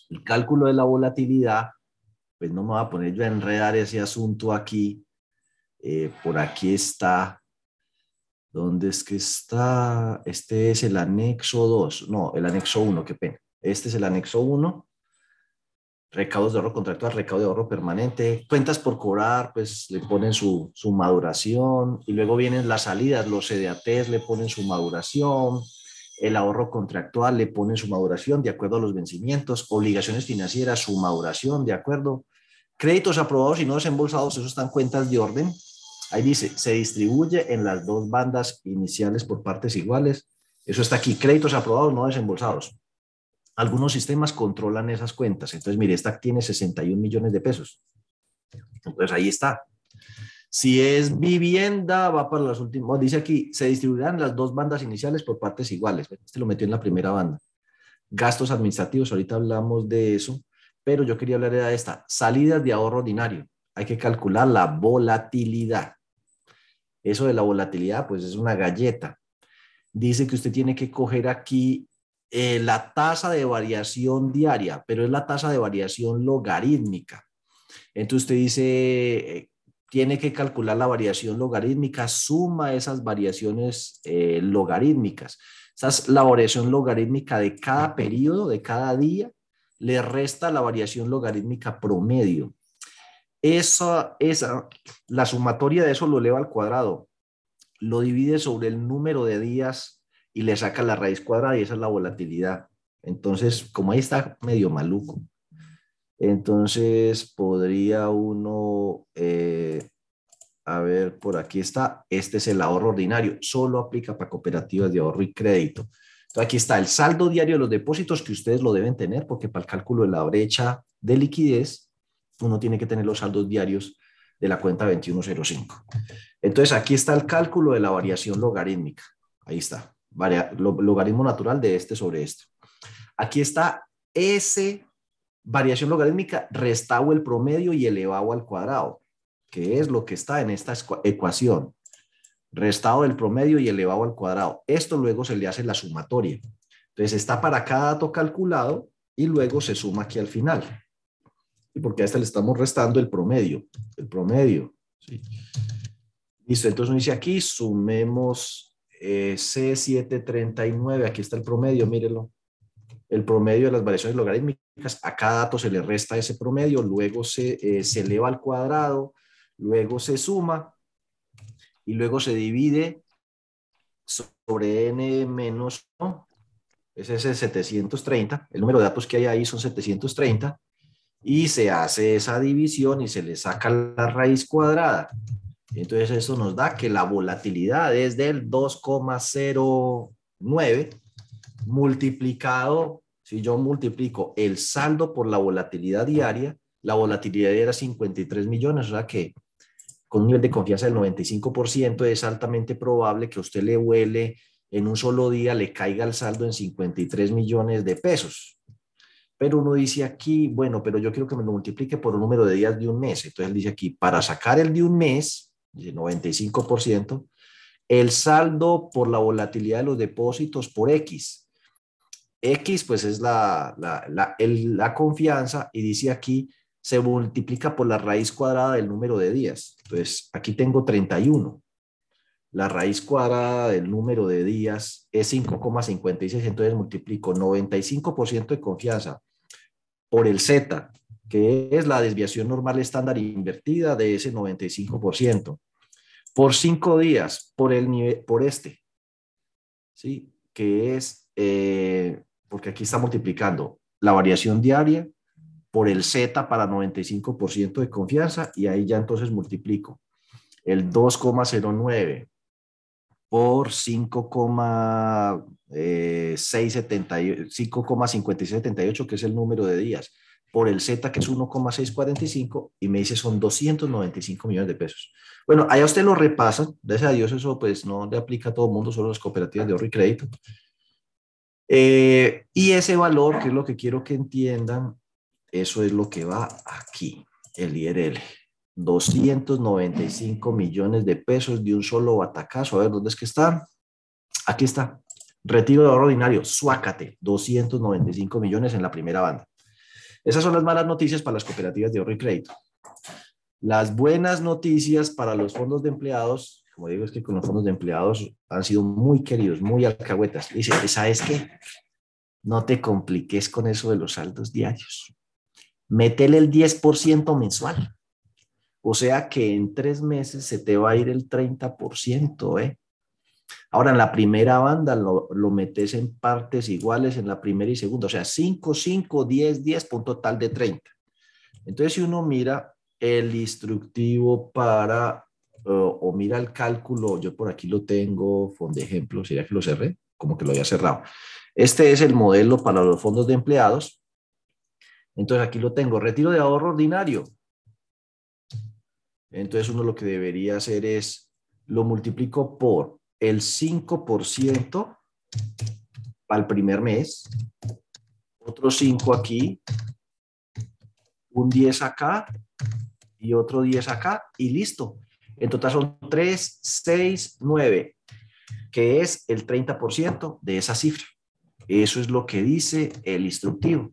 A: El cálculo de la volatilidad, pues no me voy a poner yo a enredar ese asunto aquí, eh, por aquí está. ¿Dónde es que está? Este es el anexo 2. No, el anexo 1, qué pena. Este es el anexo 1. Recaudos de ahorro contractual, recaudo de ahorro permanente, cuentas por cobrar, pues le ponen su, su maduración y luego vienen las salidas, los CDATs le ponen su maduración, el ahorro contractual le ponen su maduración de acuerdo a los vencimientos, obligaciones financieras, su maduración de acuerdo, créditos aprobados y no desembolsados, eso están cuentas de orden, Ahí dice, se distribuye en las dos bandas iniciales por partes iguales. Eso está aquí, créditos aprobados, no desembolsados. Algunos sistemas controlan esas cuentas. Entonces, mire, esta tiene 61 millones de pesos. Entonces, ahí está. Si es vivienda, va para las últimas. Dice aquí, se distribuirán las dos bandas iniciales por partes iguales. Este lo metió en la primera banda. Gastos administrativos, ahorita hablamos de eso, pero yo quería hablar de esta. Salidas de ahorro ordinario. Hay que calcular la volatilidad. Eso de la volatilidad, pues es una galleta. Dice que usted tiene que coger aquí eh, la tasa de variación diaria, pero es la tasa de variación logarítmica. Entonces usted dice, eh, tiene que calcular la variación logarítmica, suma esas variaciones eh, logarítmicas. Esa es la variación logarítmica de cada periodo, de cada día, le resta la variación logarítmica promedio. Esa, esa, la sumatoria de eso lo eleva al cuadrado, lo divide sobre el número de días y le saca la raíz cuadrada y esa es la volatilidad. Entonces, como ahí está medio maluco, entonces podría uno, eh, a ver, por aquí está, este es el ahorro ordinario, solo aplica para cooperativas de ahorro y crédito. Entonces aquí está el saldo diario de los depósitos que ustedes lo deben tener porque para el cálculo de la brecha de liquidez, uno tiene que tener los saldos diarios de la cuenta 2105. Entonces aquí está el cálculo de la variación logarítmica. Ahí está, logaritmo natural de este sobre esto. Aquí está ese variación logarítmica restado el promedio y elevado al cuadrado, que es lo que está en esta ecuación. Restado del promedio y elevado al cuadrado. Esto luego se le hace la sumatoria. Entonces está para cada dato calculado y luego se suma aquí al final. Y porque a este le estamos restando el promedio. El promedio. Listo, entonces uno dice aquí, sumemos eh, C739. Aquí está el promedio, mírelo el promedio de las variaciones logarítmicas, a cada dato se le resta ese promedio, luego se, eh, se eleva al cuadrado, luego se suma y luego se divide sobre n menos, ¿no? ese es el 730, el número de datos que hay ahí son 730, y se hace esa división y se le saca la raíz cuadrada. Entonces eso nos da que la volatilidad es del 2,09 multiplicado, si yo multiplico el saldo por la volatilidad diaria, la volatilidad era 53 millones, o sea que con un nivel de confianza del 95% es altamente probable que usted le huele en un solo día, le caiga el saldo en 53 millones de pesos. Pero uno dice aquí, bueno, pero yo quiero que me lo multiplique por un número de días de un mes. Entonces él dice aquí, para sacar el de un mes, dice 95%, el saldo por la volatilidad de los depósitos por X. X pues es la, la, confianza y dice aquí se multiplica por la raíz cuadrada del número de días. Entonces aquí tengo 31. La raíz cuadrada del número de días es 5,56, entonces multiplico 95% de confianza por el Z, que es la desviación normal estándar invertida de ese 95%, por 5 días, por, el nivel, por este, ¿sí? que es eh, porque aquí está multiplicando la variación diaria por el Z para 95% de confianza y ahí ya entonces multiplico el 2,09 por 5,5678, que es el número de días, por el Z, que es 1,645, y me dice son 295 millones de pesos. Bueno, allá usted lo repasa, gracias a Dios eso pues no le aplica a todo el mundo, solo las cooperativas de ahorro y crédito. Eh, y ese valor, que es lo que quiero que entiendan, eso es lo que va aquí, el IRL. 295 millones de pesos de un solo batacazo. A ver, ¿dónde es que está? Aquí está. Retiro de ahorro ordinario, suácate, 295 millones en la primera banda. Esas son las malas noticias para las cooperativas de ahorro y crédito. Las buenas noticias para los fondos de empleados como digo, es que con los fondos de empleados han sido muy queridos, muy alcahuetas. Dice, ¿sabes qué? No te compliques con eso de los saldos diarios. Métele el 10% mensual. O sea que en tres meses se te va a ir el 30%, ¿eh? Ahora, en la primera banda lo, lo, metes en partes iguales en la primera y segunda, o sea, 5, 5, 10, 10, punto total de 30. Entonces, si uno mira el instructivo para o, mira el cálculo, yo por aquí lo tengo, fondo de ejemplo, sería que lo cerré, como que lo había cerrado. Este es el modelo para los fondos de empleados. Entonces aquí lo tengo, retiro de ahorro ordinario. Entonces uno lo que debería hacer es, lo multiplico por el 5% para el primer mes, otro 5 aquí, un 10 acá y otro 10 acá y listo. En total son 3, 6, 9, que es el 30% de esa cifra. Eso es lo que dice el instructivo.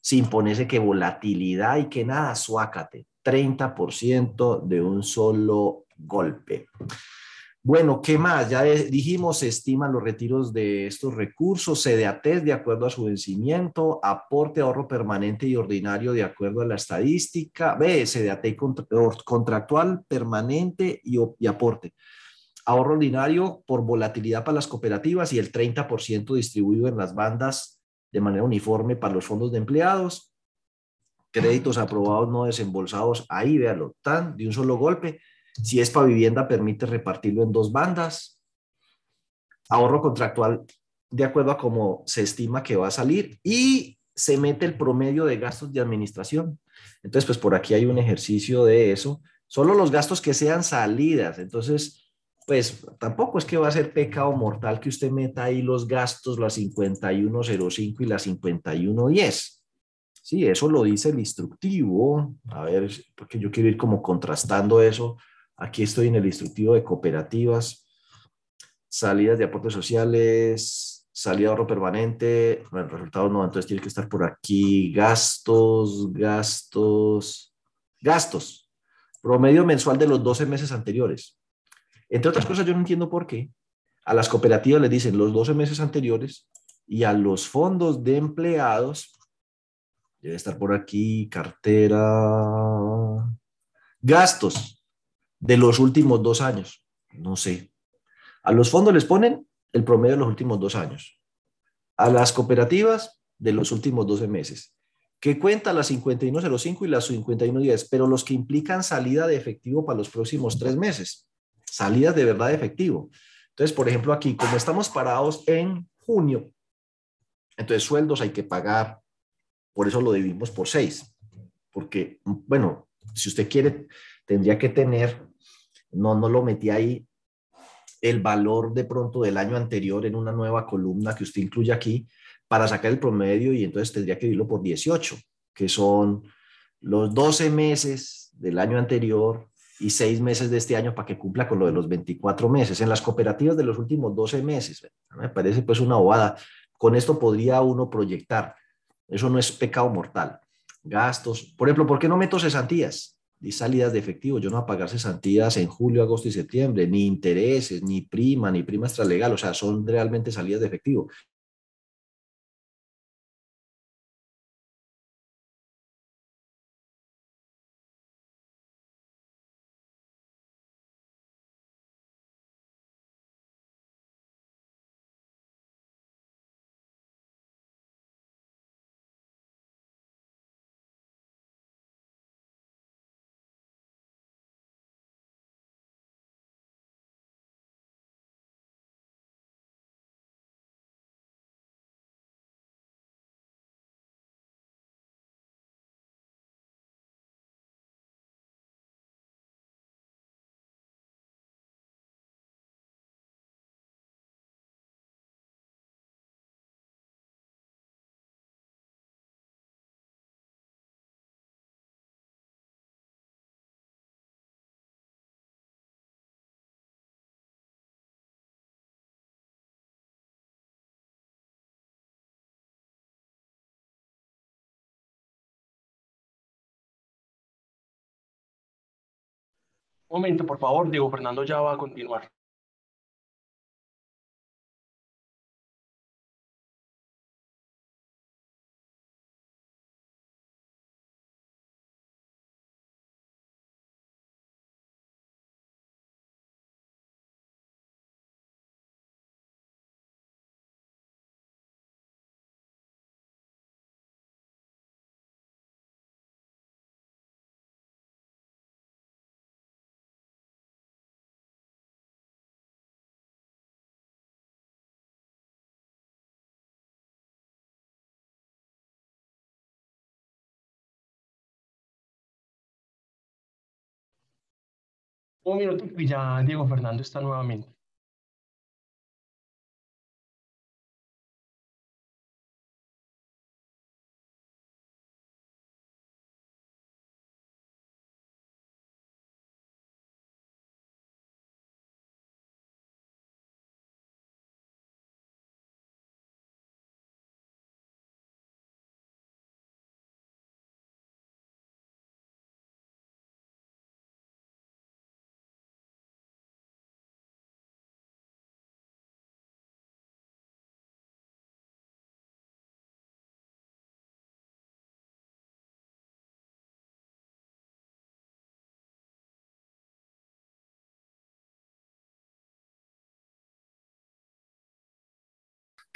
A: Sin ponerse que volatilidad y que nada, suácate. 30% de un solo golpe. Bueno, ¿qué más? Ya dijimos, se estiman los retiros de estos recursos, CDATES de acuerdo a su vencimiento, aporte, ahorro permanente y ordinario de acuerdo a la estadística, B, CDAT contractual, permanente y aporte. Ahorro ordinario por volatilidad para las cooperativas y el 30% distribuido en las bandas de manera uniforme para los fondos de empleados. Créditos aprobados no desembolsados, ahí véalo, tan de un solo golpe si es para vivienda, permite repartirlo en dos bandas. Ahorro contractual de acuerdo a cómo se estima que va a salir y se mete el promedio de gastos de administración. Entonces, pues por aquí hay un ejercicio de eso. Solo los gastos que sean salidas. Entonces, pues tampoco es que va a ser pecado mortal que usted meta ahí los gastos, la 5105 y la 5110. Sí, eso lo dice el instructivo. A ver, porque yo quiero ir como contrastando eso. Aquí estoy en el instructivo de cooperativas, salidas de aportes sociales, salida de ahorro permanente, bueno, resultados no, entonces tiene que estar por aquí, gastos, gastos, gastos, promedio mensual de los 12 meses anteriores. Entre otras cosas, yo no entiendo por qué a las cooperativas les dicen los 12 meses anteriores y a los fondos de empleados, debe estar por aquí, cartera, gastos, de los últimos dos años. No sé. A los fondos les ponen el promedio de los últimos dos años. A las cooperativas de los últimos 12 meses. Que cuenta las 5105 y las 5110, pero los que implican salida de efectivo para los próximos tres meses. Salidas de verdad de efectivo. Entonces, por ejemplo, aquí, como estamos parados en junio, entonces sueldos hay que pagar. Por eso lo dividimos por seis. Porque, bueno, si usted quiere tendría que tener, no, no lo metí ahí, el valor de pronto del año anterior en una nueva columna que usted incluye aquí para sacar el promedio y entonces tendría que dividirlo por 18, que son los 12 meses del año anterior y 6 meses de este año para que cumpla con lo de los 24 meses. En las cooperativas de los últimos 12 meses, me parece pues una bobada. Con esto podría uno proyectar. Eso no es pecado mortal. Gastos. Por ejemplo, ¿por qué no meto cesantías? y salidas de efectivo. Yo no voy a pagar cesantías en julio, agosto y septiembre, ni intereses, ni prima, ni prima extralegal. O sea, son realmente salidas de efectivo.
B: Momento, por favor, Diego Fernando ya va a continuar. Un minuto y ya Diego Fernando está nuevamente.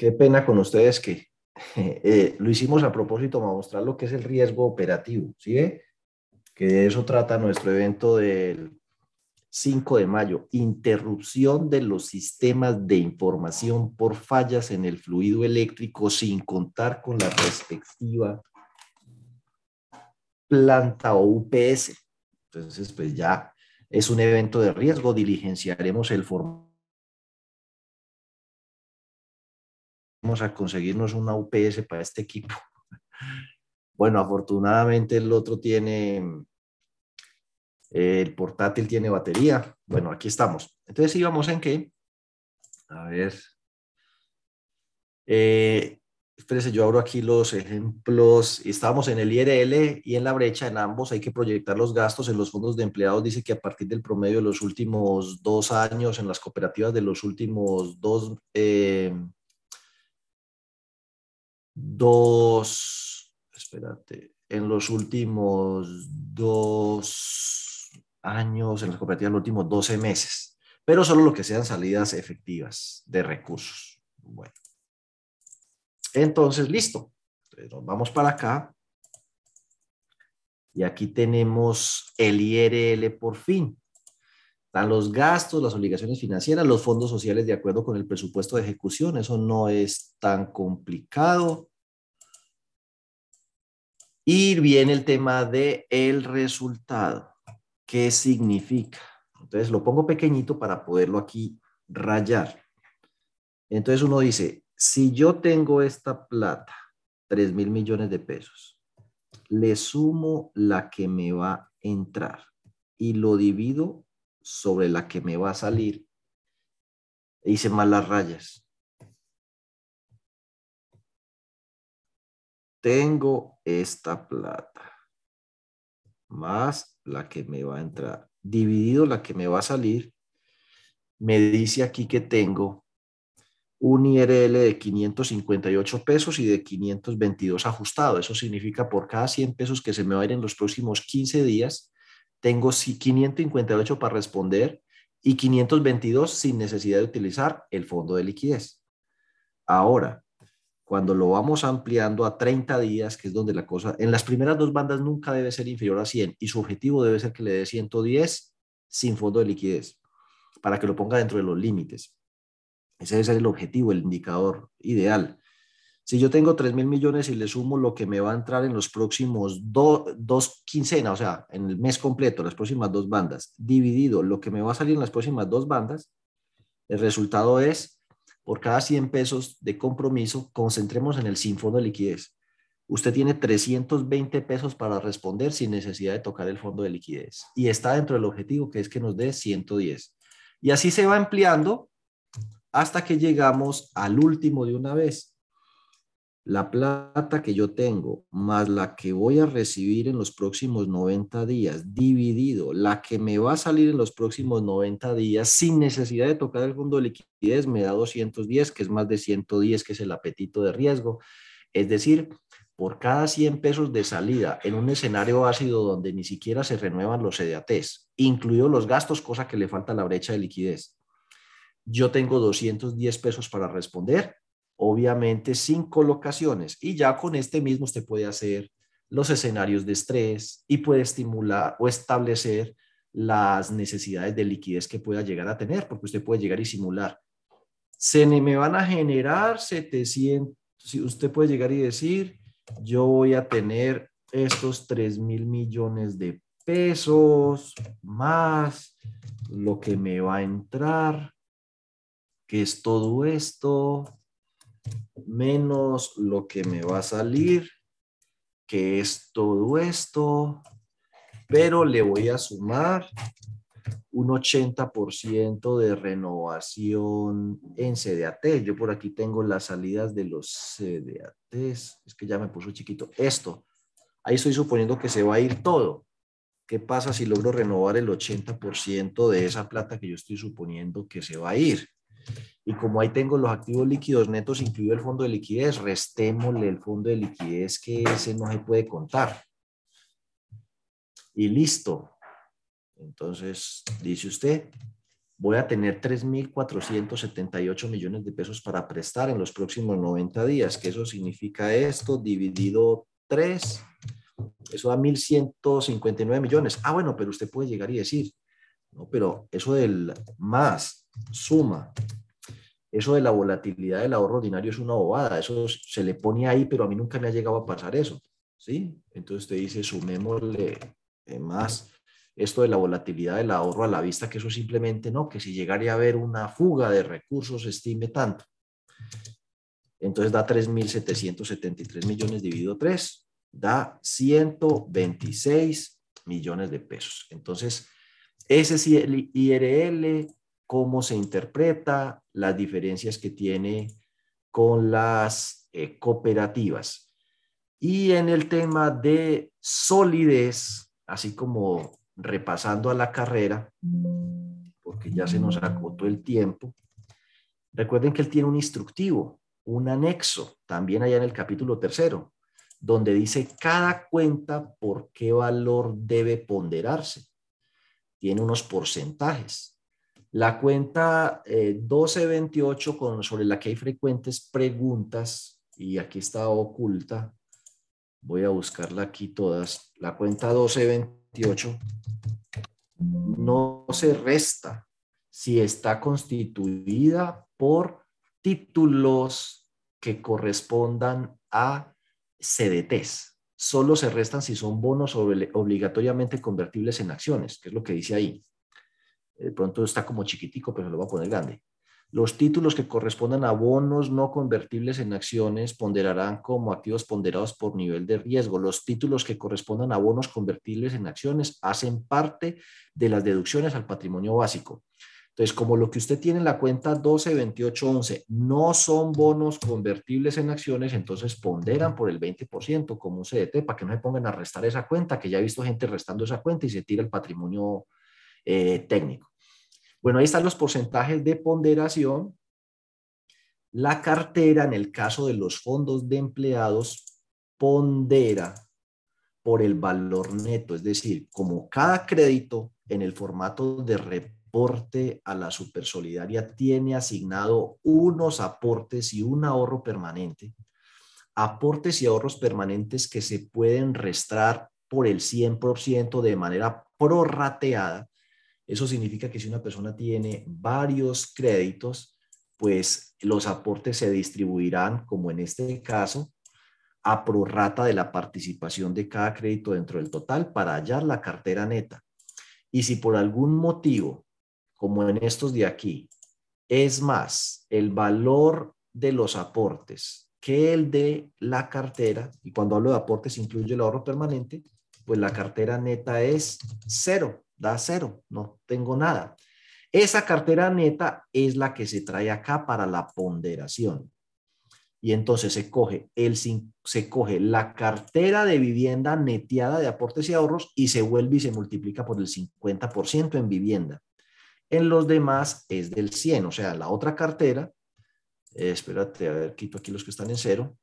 A: Qué pena con ustedes que eh, lo hicimos a propósito para mostrar lo que es el riesgo operativo, ¿sí ve? Que de eso trata nuestro evento del 5 de mayo, interrupción de los sistemas de información por fallas en el fluido eléctrico sin contar con la respectiva planta o UPS. Entonces, pues ya es un evento de riesgo, diligenciaremos el formato vamos a conseguirnos una UPS para este equipo. Bueno, afortunadamente el otro tiene, el portátil tiene batería. Bueno, aquí estamos. Entonces íbamos en qué? A ver. Eh, espérese, yo abro aquí los ejemplos. Estamos en el IRL y en la brecha, en ambos hay que proyectar los gastos. En los fondos de empleados dice que a partir del promedio de los últimos dos años, en las cooperativas de los últimos dos, eh, dos, espérate, en los últimos dos años, en las cooperativas, los últimos 12 meses, pero solo lo que sean salidas efectivas de recursos. Bueno. Entonces, listo. Entonces, vamos para acá. Y aquí tenemos el IRL por fin. Están los gastos, las obligaciones financieras, los fondos sociales de acuerdo con el presupuesto de ejecución. Eso no es tan complicado. Y viene el tema de el resultado. ¿Qué significa? Entonces lo pongo pequeñito para poderlo aquí rayar. Entonces uno dice, si yo tengo esta plata, 3 mil millones de pesos, le sumo la que me va a entrar y lo divido sobre la que me va a salir. hice mal las rayas. Tengo esta plata más la que me va a entrar dividido la que me va a salir. Me dice aquí que tengo un IRL de 558 pesos y de 522 ajustado. Eso significa por cada 100 pesos que se me va a ir en los próximos 15 días, tengo 558 para responder y 522 sin necesidad de utilizar el fondo de liquidez. Ahora, cuando lo vamos ampliando a 30 días, que es donde la cosa, en las primeras dos bandas nunca debe ser inferior a 100 y su objetivo debe ser que le dé 110 sin fondo de liquidez, para que lo ponga dentro de los límites. Ese debe ser el objetivo, el indicador ideal. Si yo tengo 3 mil millones y le sumo lo que me va a entrar en los próximos dos quincenas, o sea, en el mes completo, las próximas dos bandas, dividido lo que me va a salir en las próximas dos bandas, el resultado es, por cada 100 pesos de compromiso, concentremos en el sin fondo de liquidez. Usted tiene 320 pesos para responder sin necesidad de tocar el fondo de liquidez. Y está dentro del objetivo, que es que nos dé 110. Y así se va ampliando hasta que llegamos al último de una vez la plata que yo tengo más la que voy a recibir en los próximos 90 días, dividido la que me va a salir en los próximos 90 días sin necesidad de tocar el fondo de liquidez, me da 210, que es más de 110, que es el apetito de riesgo. Es decir, por cada 100 pesos de salida en un escenario ácido donde ni siquiera se renuevan los CDATs, incluidos los gastos, cosa que le falta la brecha de liquidez. Yo tengo 210 pesos para responder, obviamente sin colocaciones. Y ya con este mismo usted puede hacer los escenarios de estrés y puede estimular o establecer las necesidades de liquidez que pueda llegar a tener, porque usted puede llegar y simular. Se me van a generar 700, si usted puede llegar y decir, yo voy a tener estos 3 mil millones de pesos más lo que me va a entrar, que es todo esto, menos lo que me va a salir, que es todo esto, pero le voy a sumar un 80% de renovación en CDAT. Yo por aquí tengo las salidas de los CDATs. Es que ya me puso chiquito. Esto, ahí estoy suponiendo que se va a ir todo. ¿Qué pasa si logro renovar el 80% de esa plata que yo estoy suponiendo que se va a ir? Y como ahí tengo los activos líquidos netos, incluido el fondo de liquidez, restémosle el fondo de liquidez que ese no se puede contar. Y listo. Entonces, dice usted, voy a tener 3.478 millones de pesos para prestar en los próximos 90 días, que eso significa esto dividido 3, eso da 1.159 millones. Ah, bueno, pero usted puede llegar y decir, no, pero eso del más, suma, eso de la volatilidad del ahorro ordinario es una bobada, eso se le pone ahí, pero a mí nunca me ha llegado a pasar eso, ¿sí? Entonces usted dice, sumémosle eh, más esto de la volatilidad del ahorro a la vista, que eso simplemente no, que si llegara a haber una fuga de recursos, estime tanto. Entonces da 3.773 millones dividido 3, da 126 millones de pesos. Entonces, ese IRL, cómo se interpreta, las diferencias que tiene con las eh, cooperativas. Y en el tema de solidez, así como repasando a la carrera, porque ya se nos acotó el tiempo, recuerden que él tiene un instructivo, un anexo, también allá en el capítulo tercero, donde dice cada cuenta por qué valor debe ponderarse. Tiene unos porcentajes. La cuenta 1228 eh, con, sobre la que hay frecuentes preguntas, y aquí está oculta, voy a buscarla aquí todas. La cuenta 1228 no se resta si está constituida por títulos que correspondan a CDTs. Solo se restan si son bonos obligatoriamente convertibles en acciones, que es lo que dice ahí. De pronto está como chiquitico, pero lo voy a poner grande. Los títulos que correspondan a bonos no convertibles en acciones ponderarán como activos ponderados por nivel de riesgo. Los títulos que correspondan a bonos convertibles en acciones hacen parte de las deducciones al patrimonio básico. Entonces, como lo que usted tiene en la cuenta 12, 28, 11 no son bonos convertibles en acciones, entonces ponderan por el 20% como un CDT para que no se pongan a restar esa cuenta, que ya he visto gente restando esa cuenta y se tira el patrimonio eh, técnico. Bueno, ahí están los porcentajes de ponderación. La cartera, en el caso de los fondos de empleados, pondera por el valor neto, es decir, como cada crédito en el formato de aporte a la supersolidaria tiene asignado unos aportes y un ahorro permanente, aportes y ahorros permanentes que se pueden restar por el 100% de manera prorrateada. Eso significa que si una persona tiene varios créditos, pues los aportes se distribuirán, como en este caso, a prorrata de la participación de cada crédito dentro del total para hallar la cartera neta. Y si por algún motivo como en estos de aquí, es más el valor de los aportes que el de la cartera, y cuando hablo de aportes incluye el ahorro permanente, pues la cartera neta es cero, da cero, no tengo nada. Esa cartera neta es la que se trae acá para la ponderación. Y entonces se coge, el, se coge la cartera de vivienda neteada de aportes y ahorros y se vuelve y se multiplica por el 50% en vivienda. En los demás es del 100, o sea, la otra cartera, eh, espérate, a ver, quito aquí los que están en cero.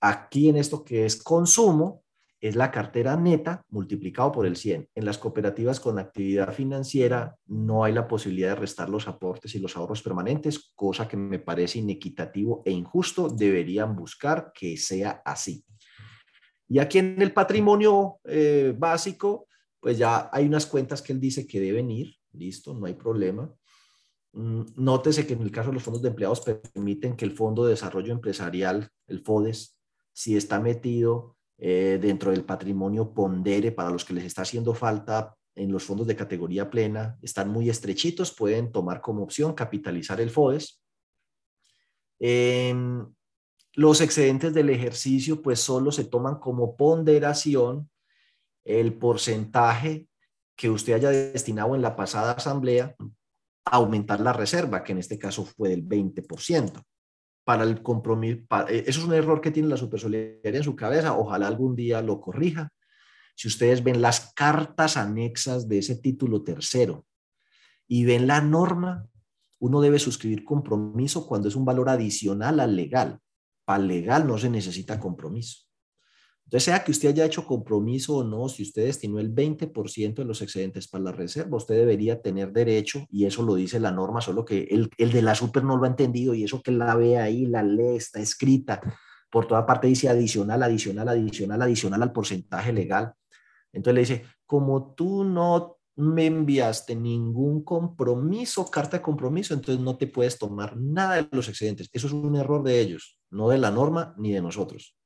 A: Aquí en esto que es consumo, es la cartera neta multiplicado por el 100. En las cooperativas con actividad financiera no hay la posibilidad de restar los aportes y los ahorros permanentes, cosa que me parece inequitativo e injusto. Deberían buscar que sea así. Y aquí en el patrimonio eh, básico, pues ya hay unas cuentas que él dice que deben ir listo, no hay problema. Mm, nótese que en el caso de los fondos de empleados permiten que el Fondo de Desarrollo Empresarial, el FODES, si está metido eh, dentro del patrimonio pondere para los que les está haciendo falta en los fondos de categoría plena, están muy estrechitos, pueden tomar como opción capitalizar el FODES. Em, los excedentes del ejercicio pues solo se toman como ponderación el porcentaje que usted haya destinado en la pasada asamblea a aumentar la reserva, que en este caso fue del 20% para el compromiso. Eh, eso es un error que tiene la supersolidaria en su cabeza. Ojalá algún día lo corrija. Si ustedes ven las cartas anexas de ese título tercero y ven la norma, uno debe suscribir compromiso cuando es un valor adicional al legal. Para el legal no se necesita compromiso. Entonces, sea que usted haya hecho compromiso o no, si usted destinó el 20% de los excedentes para la reserva, usted debería tener derecho, y eso lo dice la norma, solo que el, el de la super no lo ha entendido, y eso que la ve ahí, la lee, está escrita, por toda parte dice adicional, adicional, adicional, adicional al porcentaje legal. Entonces le dice, como tú no me enviaste ningún compromiso, carta de compromiso, entonces no te puedes tomar nada de los excedentes. Eso es un error de ellos, no de la norma ni de nosotros.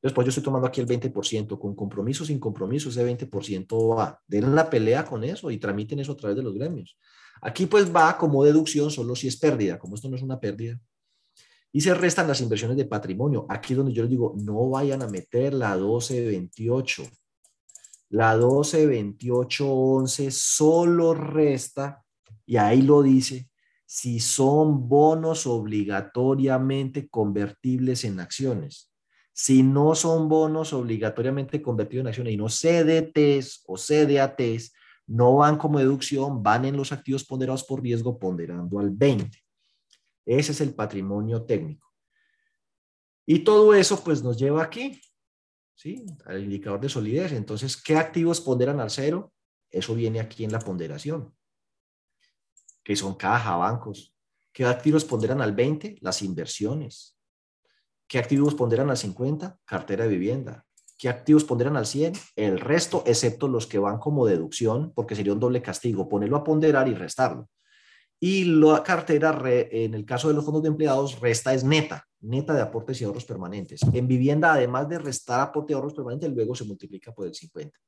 A: Pues yo estoy tomando aquí el 20%, con compromiso, sin compromiso, ese 20% va. Den la pelea con eso y tramiten eso a través de los gremios. Aquí pues va como deducción solo si es pérdida, como esto no es una pérdida. Y se restan las inversiones de patrimonio. Aquí es donde yo les digo, no vayan a meter la 1228. La 122811 solo resta, y ahí lo dice, si son bonos obligatoriamente convertibles en acciones si no son bonos obligatoriamente convertidos en acciones y no CDTs o CDATs, no van como deducción, van en los activos ponderados por riesgo ponderando al 20. Ese es el patrimonio técnico. Y todo eso pues nos lleva aquí, ¿sí? Al indicador de solidez. Entonces, ¿qué activos ponderan al cero? Eso viene aquí en la ponderación, que son caja, bancos. ¿Qué activos ponderan al 20? Las inversiones. ¿Qué activos ponderan al 50? Cartera de vivienda. ¿Qué activos ponderan al 100? El resto, excepto los que van como deducción, porque sería un doble castigo, ponerlo a ponderar y restarlo. Y la cartera, en el caso de los fondos de empleados, resta es neta, neta de aportes y ahorros permanentes. En vivienda, además de restar aporte y ahorros permanentes, luego se multiplica por el 50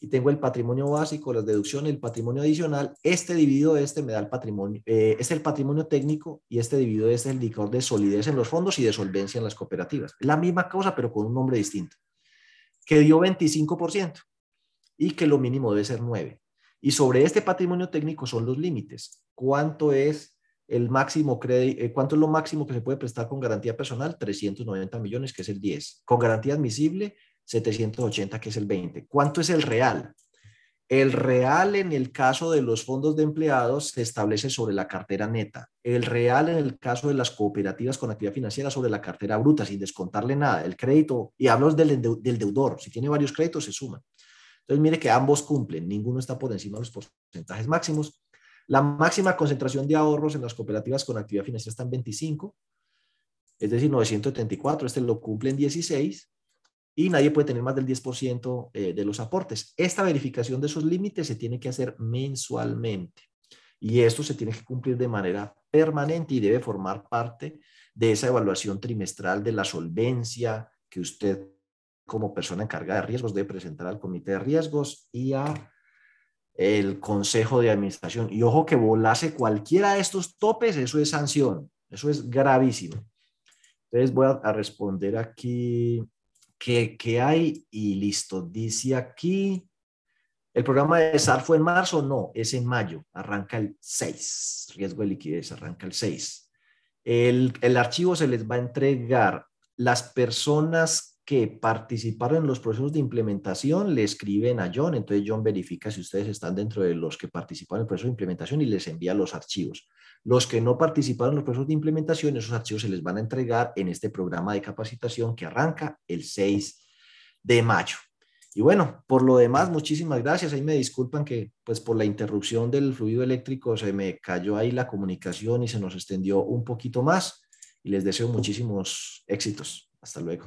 A: y tengo el patrimonio básico, las deducciones, el patrimonio adicional, este dividido este me da el patrimonio, eh, es el patrimonio técnico y este dividido este es el indicador de solidez en los fondos y de solvencia en las cooperativas. Es la misma cosa, pero con un nombre distinto, que dio 25% y que lo mínimo debe ser 9. Y sobre este patrimonio técnico son los límites. ¿Cuánto es el máximo crédito, eh, cuánto es lo máximo que se puede prestar con garantía personal? 390 millones, que es el 10. Con garantía admisible, 780, que es el 20. ¿Cuánto es el real? El real en el caso de los fondos de empleados se establece sobre la cartera neta. El real en el caso de las cooperativas con actividad financiera sobre la cartera bruta, sin descontarle nada. El crédito, y hablo del, deudor, si tiene varios créditos se suman. Entonces mire que ambos cumplen, ninguno está por encima de los porcentajes máximos. La máxima concentración de ahorros en las cooperativas con actividad financiera está en 25, es decir, 974, este lo cumple en 16 y nadie puede tener más del 10% eh, de los aportes. Esta verificación de esos límites se tiene que hacer mensualmente y esto se tiene que cumplir de manera permanente y debe formar parte de esa evaluación trimestral de la solvencia que usted como persona encargada de riesgos debe presentar al comité de riesgos y a el consejo de administración. Y ojo que volase cualquiera de estos topes, eso es sanción, eso es gravísimo. Entonces voy a responder aquí ¿Qué hay y listo. Dice aquí, ¿el programa de SAR fue en marzo? No, es en mayo, arranca el 6, riesgo de liquidez, arranca el 6. El, el archivo se les va a entregar las personas que participaron en los procesos de implementación le escriben a John, entonces John verifica si ustedes están dentro de los que participaron en el proceso de implementación y les envía los archivos. Los que no participaron en los procesos de implementación, esos archivos se les van a entregar en este programa de capacitación que arranca el 6 de mayo. Y bueno, por lo demás, muchísimas gracias. Ahí me disculpan que pues por la interrupción del fluido eléctrico se me cayó ahí la comunicación y se nos extendió un poquito más y les deseo muchísimos éxitos. Hasta luego.